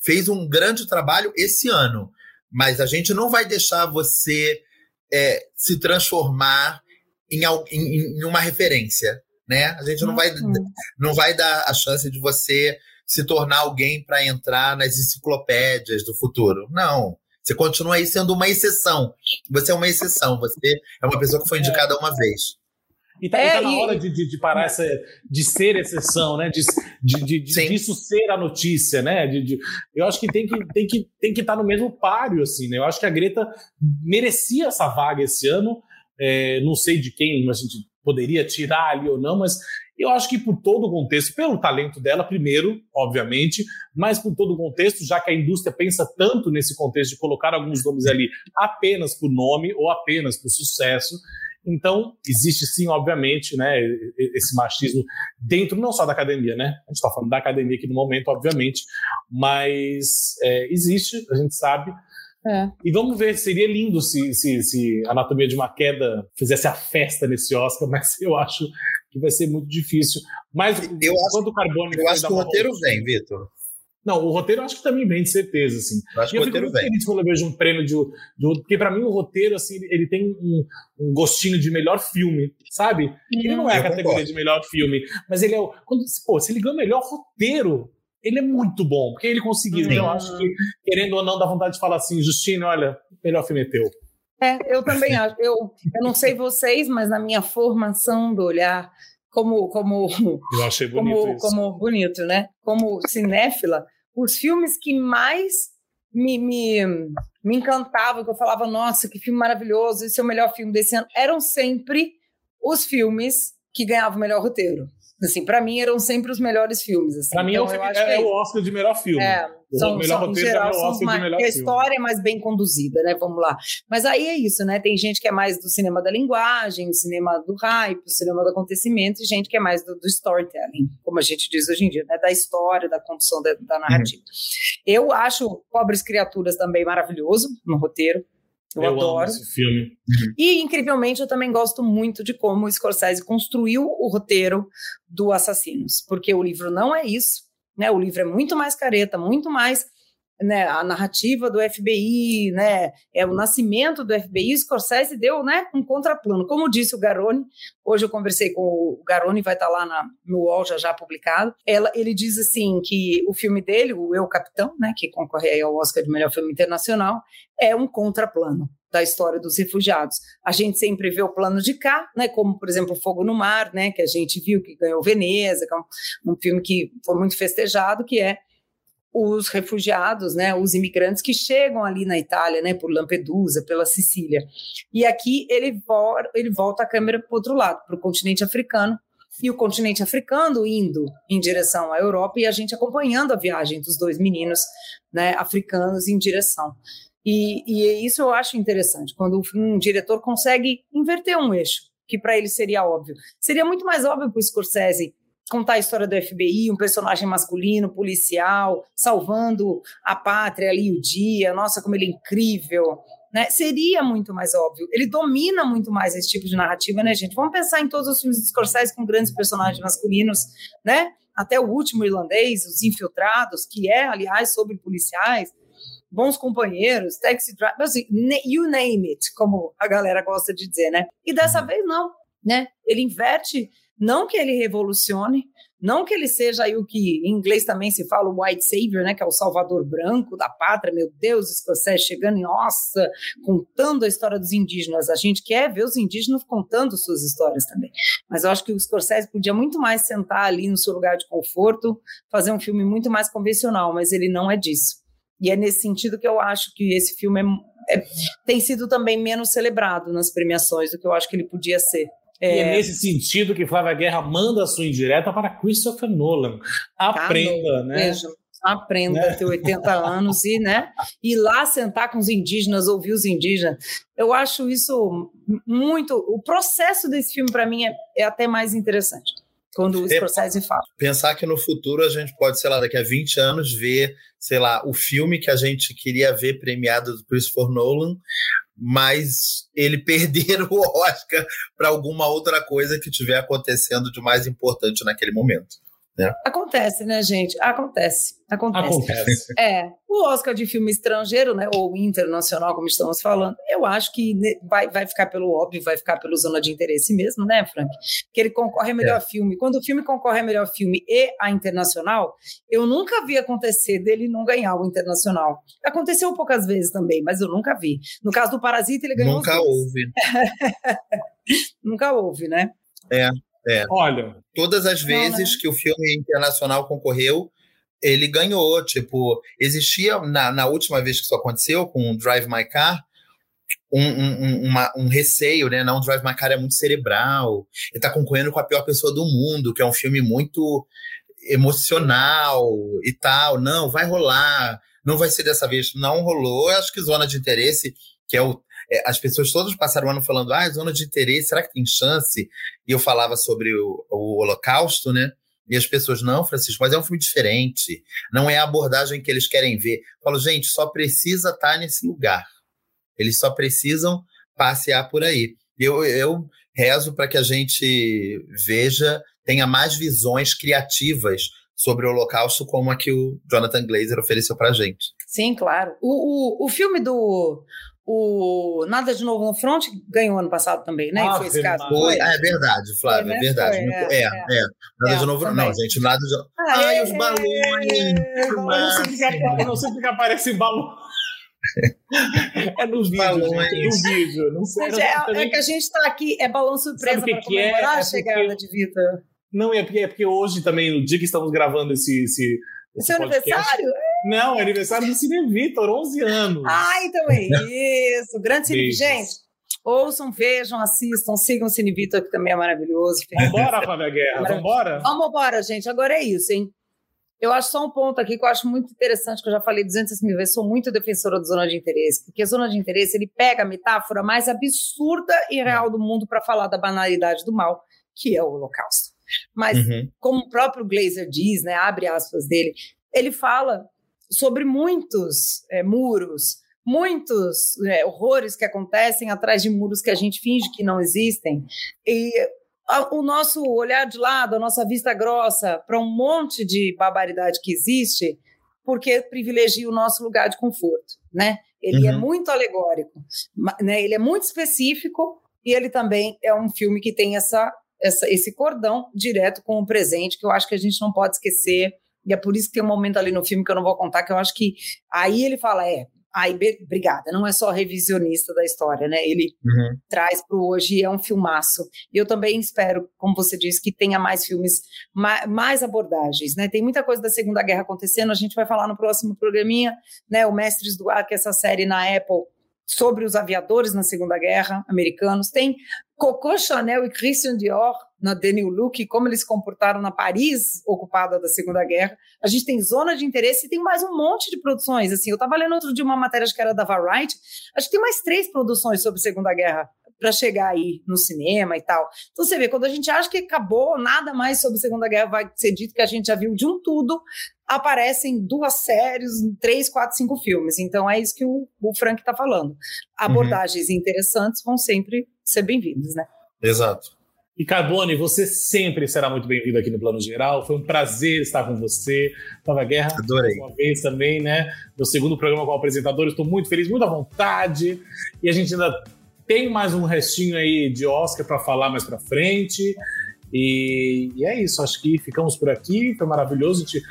fez um grande trabalho esse ano. Mas a gente não vai deixar você é, se transformar em, em- em uma referência, né? A gente não vai, Uhum. não vai dar a chance de você se tornar alguém para entrar nas enciclopédias do futuro. Não. Você continua aí sendo uma exceção. Você é uma exceção. Você é uma pessoa que foi indicada uma vez. E tá, É, e tá na e- hora de, de, de parar essa, de ser exceção, né? De, de, de- disso ser a notícia, né? De, de- eu acho que tem que tem que tem que estar no mesmo páreo, assim, né? Eu acho que a Greta merecia essa vaga esse ano. É, não sei de quem a gente poderia tirar ali ou não, mas eu acho que por todo o contexto, pelo talento dela, primeiro, obviamente, mas por todo o contexto, já que a indústria pensa tanto nesse contexto de colocar alguns nomes ali apenas por nome ou apenas por sucesso. Então, existe sim, obviamente, né, esse machismo dentro não só da academia, né? A gente está falando da academia aqui no momento, obviamente, mas é, existe, a gente sabe. É. E vamos ver, seria lindo se, se, se a Anatomia de uma Queda fizesse a festa nesse Oscar, [laughs] mas eu acho que vai ser muito difícil. Mas Eu acho- quando o Carbone Eu acho que o roteiro volta- vem, Vitor. Não, o roteiro eu acho que também vem, de certeza, assim. Eu acho E que o eu fico roteiro muito vem. feliz quando eu vejo um prêmio de, de porque para mim o roteiro assim ele, tem um, um gostinho de melhor filme, sabe? Ele não é a categoria concordo. de melhor filme, mas ele é o quando pô, se ele ganhou melhor roteiro, ele é muito bom, porque ele conseguiu. Sim. Então eu acho que querendo ou não dá vontade de falar assim, Justine, olha, melhor filme é teu. É, eu também acho. Eu, eu não sei vocês, mas na minha formação do olhar, como, como, Eu achei bonito como, isso. como bonito, né? Como cinéfila, os filmes que mais me, me, me encantavam, que eu falava, nossa, que filme maravilhoso, esse é o melhor filme desse ano, eram sempre os filmes que ganhavam o melhor roteiro. Assim, para mim eram sempre os melhores filmes. Assim. Pra mim então, é, o, filme- acho que é, é o Oscar de melhor filme. é, O são, melhor são, roteiro geral, é o Oscar de melhor que a filme. história é mais bem conduzida, né? Vamos lá. Mas aí é isso, né? Tem gente que é mais do cinema da linguagem, do cinema do hype, do cinema do acontecimento, e gente que é mais do, do storytelling, como a gente diz hoje em dia, né? Da história, da condução da, da narrativa. Eu acho Pobres Criaturas também maravilhoso no roteiro. Eu, Eu amo adoro. esse filme. E, incrivelmente, eu também gosto muito de como o Scorsese construiu o roteiro do Assassinos, porque o livro não é isso, né? O livro é muito mais careta, muito mais né, a narrativa do FBI, né, é o nascimento do FBI, Scorsese deu, né, um contraplano. Como disse o Garoni, hoje eu conversei com o Garoni, vai estar lá na, no UOL já já publicado. Ela, ele diz assim que o filme dele, o Eu Capitão, né, que concorre ao Oscar de melhor filme internacional, é um contraplano da história dos refugiados. A gente sempre vê o plano de cá, né, como por exemplo Fogo no Mar, né, que a gente viu que ganhou Veneza, que é um, um filme que foi muito festejado, que é os refugiados, né, os imigrantes que chegam ali na Itália, né, por Lampedusa, pela Sicília. E aqui ele, ele volta a câmera para o outro lado, para o continente africano, e o continente africano indo em direção à Europa e a gente acompanhando a viagem dos dois meninos né, africanos em direção. E, e isso eu acho interessante, quando um diretor consegue inverter um eixo, que para ele seria óbvio. Seria muito mais óbvio para o Scorsese contar a história do FBI, um personagem masculino, policial, salvando a pátria ali o dia, nossa, como ele é incrível, né? Seria muito mais óbvio. Ele domina muito mais esse tipo de narrativa, né, gente? Vamos pensar em todos os filmes de Scorsese com grandes personagens masculinos, né? Até o último irlandês, Os Infiltrados, que é, aliás, sobre policiais, bons companheiros, taxi driver, assim, you name it, como a galera gosta de dizer, né? E dessa vez não, né? Ele inverte não que ele revolucione, não que ele seja aí o que em inglês também se fala o white savior, né, que é o salvador branco da pátria, meu Deus, escocese chegando em nossa, contando a história dos indígenas. A gente quer ver os indígenas contando suas histórias também. Mas eu acho que o Scorsese podia muito mais sentar ali no seu lugar de conforto, fazer um filme muito mais convencional, mas ele não é disso. E é nesse sentido que eu acho que esse filme é, é, tem sido também menos celebrado nas premiações do que eu acho que ele podia ser. É... E é nesse sentido que Flávia Guerra manda a sua indireta para Christopher Nolan. Aprenda, né? Beijo. Aprenda né? ter 80 anos e, né, ir lá sentar com os indígenas, ouvir os indígenas. Eu acho isso muito. O processo desse filme, para mim, é, é até mais interessante quando o Scorsese fala. Pensar que no futuro a gente pode, sei lá, daqui a 20 anos ver, sei lá, o filme que a gente queria ver premiado do Christopher Nolan, mas ele [laughs] perder o Oscar para alguma outra coisa que estiver acontecendo de mais importante naquele momento. Né? Acontece, né, gente? Acontece. Acontece. Acontece. [laughs] É. O Oscar de filme estrangeiro, né, ou internacional, como estamos falando, eu acho que vai, vai ficar pelo óbvio, vai ficar pelo zona de interesse mesmo, né, Frank? Que ele concorre a melhor é. filme. Quando o filme concorre a melhor filme e a internacional, eu nunca vi acontecer dele não ganhar o internacional. Aconteceu poucas vezes também, mas eu nunca vi. No caso do Parasita, ele ganhou. Nunca houve. [laughs] nunca houve, né? É. É. Olha. Todas as vezes que o filme internacional concorreu, ele ganhou. Tipo, existia, na, na última vez que isso aconteceu, com o Drive My Car, um, um, uma, um receio, né? Não, Drive My Car é muito cerebral. Ele tá concorrendo com a pior pessoa do mundo, que é um filme muito emocional e tal. Não, vai rolar. Não vai ser dessa vez. Não rolou. Eu acho que Zona de Interesse, que é o as pessoas todas passaram o ano falando, ah, zona de interesse, será que tem chance? E eu falava sobre o, o Holocausto, né? E as pessoas, não, Francisco, mas é um filme diferente. Não é a abordagem que eles querem ver. Eu falo, gente, só precisa estar tá nesse lugar. Eles só precisam passear por aí. Eu, eu rezo para que a gente veja, tenha mais visões criativas sobre o Holocausto, como a que o Jonathan Glazer ofereceu para a gente. Sim, claro. O, o, o filme do o Nada de Novo no Front ganhou ano passado também, né? Ah, foi esse caso. Foi, é verdade, Flávia, foi, né? é verdade. Foi, é, é, é, é, Nada é, de Novo também. Não, gente, nada de. Ah, Ai, os balões! Eu não sei porque aparece balão. é nos vídeos, gente, no vídeo. Não sei, é, é, que a gente está aqui, é balão surpresa para comemorar é? a chegada de Vitor. Não, é porque, é porque hoje também, no dia que estamos gravando esse, esse seu aniversário? Não, é aniversário do Cine Vitor, 11 anos. Ah, então é isso. Grande Cine Gente, ouçam, vejam, assistam, sigam o Cine Vitor, que também é maravilhoso. Vambora, Flávia Guerra, vambora? Vamos embora, gente. Agora é isso, hein? Eu acho só um ponto aqui que eu acho muito interessante, que eu já falei 200 mil vezes, sou muito defensora da zona de interesse, porque a zona de interesse ele pega a metáfora mais absurda e real do mundo para falar da banalidade do mal, que é o holocausto. Mas, uhum. como o próprio Glazer diz, né, abre aspas dele, ele fala sobre muitos é, muros, muitos é, horrores que acontecem atrás de muros que a gente finge que não existem. E a, o nosso olhar de lado, a nossa vista grossa para um monte de barbaridade que existe, porque privilegia o nosso lugar de conforto, né? Ele é Uhum. muito alegórico, né? Ele é muito específico e ele também é um filme que tem essa, essa, esse cordão direto com o presente que eu acho que a gente não pode esquecer. E é por isso que tem um momento ali no filme que eu não vou contar, que eu acho que aí ele fala, é, aí, obrigada, não é só revisionista da história, né? Ele Uhum. traz para o hoje e é um filmaço. E eu também espero, como você disse, que tenha mais filmes, ma- mais abordagens, né? Tem muita coisa da Segunda Guerra acontecendo, a gente vai falar no próximo programinha, né? O Mestres do Ar, que é essa série na Apple sobre os aviadores na Segunda Guerra americanos. Tem Coco Chanel e Christian Dior na Daniel Luke, como eles se comportaram na Paris ocupada da Segunda Guerra. A gente tem zona de interesse e tem mais um monte de produções. Assim, eu estava lendo outro dia uma matéria acho que era da Variety. Acho que tem mais três produções sobre Segunda Guerra para chegar aí no cinema e tal. Então você vê, quando a gente acha que acabou, nada mais sobre Segunda Guerra vai ser dito que a gente já viu de um tudo, aparecem duas séries, três, quatro, cinco filmes. Então é isso que o, o Frank está falando. Abordagens interessantes vão sempre ser bem-vindas, né? Exato. E Carbone, você sempre será muito bem-vindo aqui no Plano Geral. Foi um prazer estar com você. Nova Guerra, Adorei. mais uma vez também, né? Meu segundo programa como apresentador. Estou muito feliz, muito à vontade. E a gente ainda tem mais um restinho aí de Oscar para falar mais para frente. E, e é isso. Acho que ficamos por aqui. Foi maravilhoso. A gente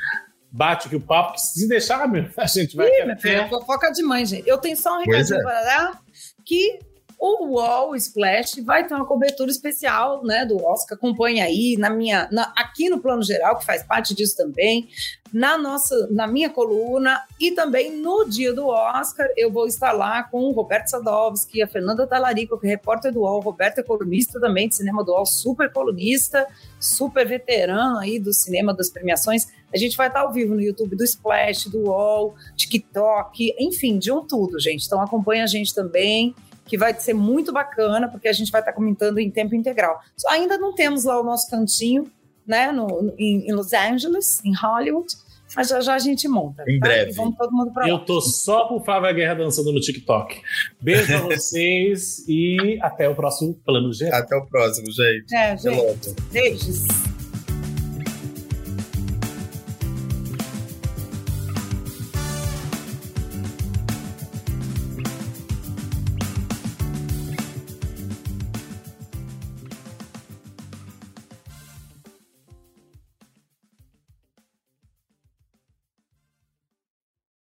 bate aqui o papo. que Se deixar, meu, a gente vai Ih, aqui minha filha, até... fofoca de mãe, gente. Eu tenho só um recadinho é. para dar, que o UOL Splash vai ter uma cobertura especial, né, do Oscar. Acompanha aí na minha, na- aqui no Plano Geral, que faz parte disso também, na nossa, na minha coluna e também no dia do Oscar eu vou estar lá com o Roberto Sadovski, a Fernanda Talarico, que é repórter do UOL, Roberto é colunista também de cinema do UOL, super colunista, super veterano aí do cinema das premiações. A gente vai estar ao vivo no YouTube do Splash, do UOL, TikTok, enfim, de um tudo, gente. Então acompanha a gente também, que vai ser muito bacana, porque a gente vai estar comentando em tempo integral. Só ainda não temos lá o nosso cantinho, né, no, em, em Los Angeles, em Hollywood, mas já já a gente monta. Em tá? breve. E vamos todo mundo pra lá. Eu tô só por Flávia Guerra dançando no TikTok. Beijo pra [laughs] vocês e até o próximo Plano Geral. Até o próximo, gente. É, gente, beijos.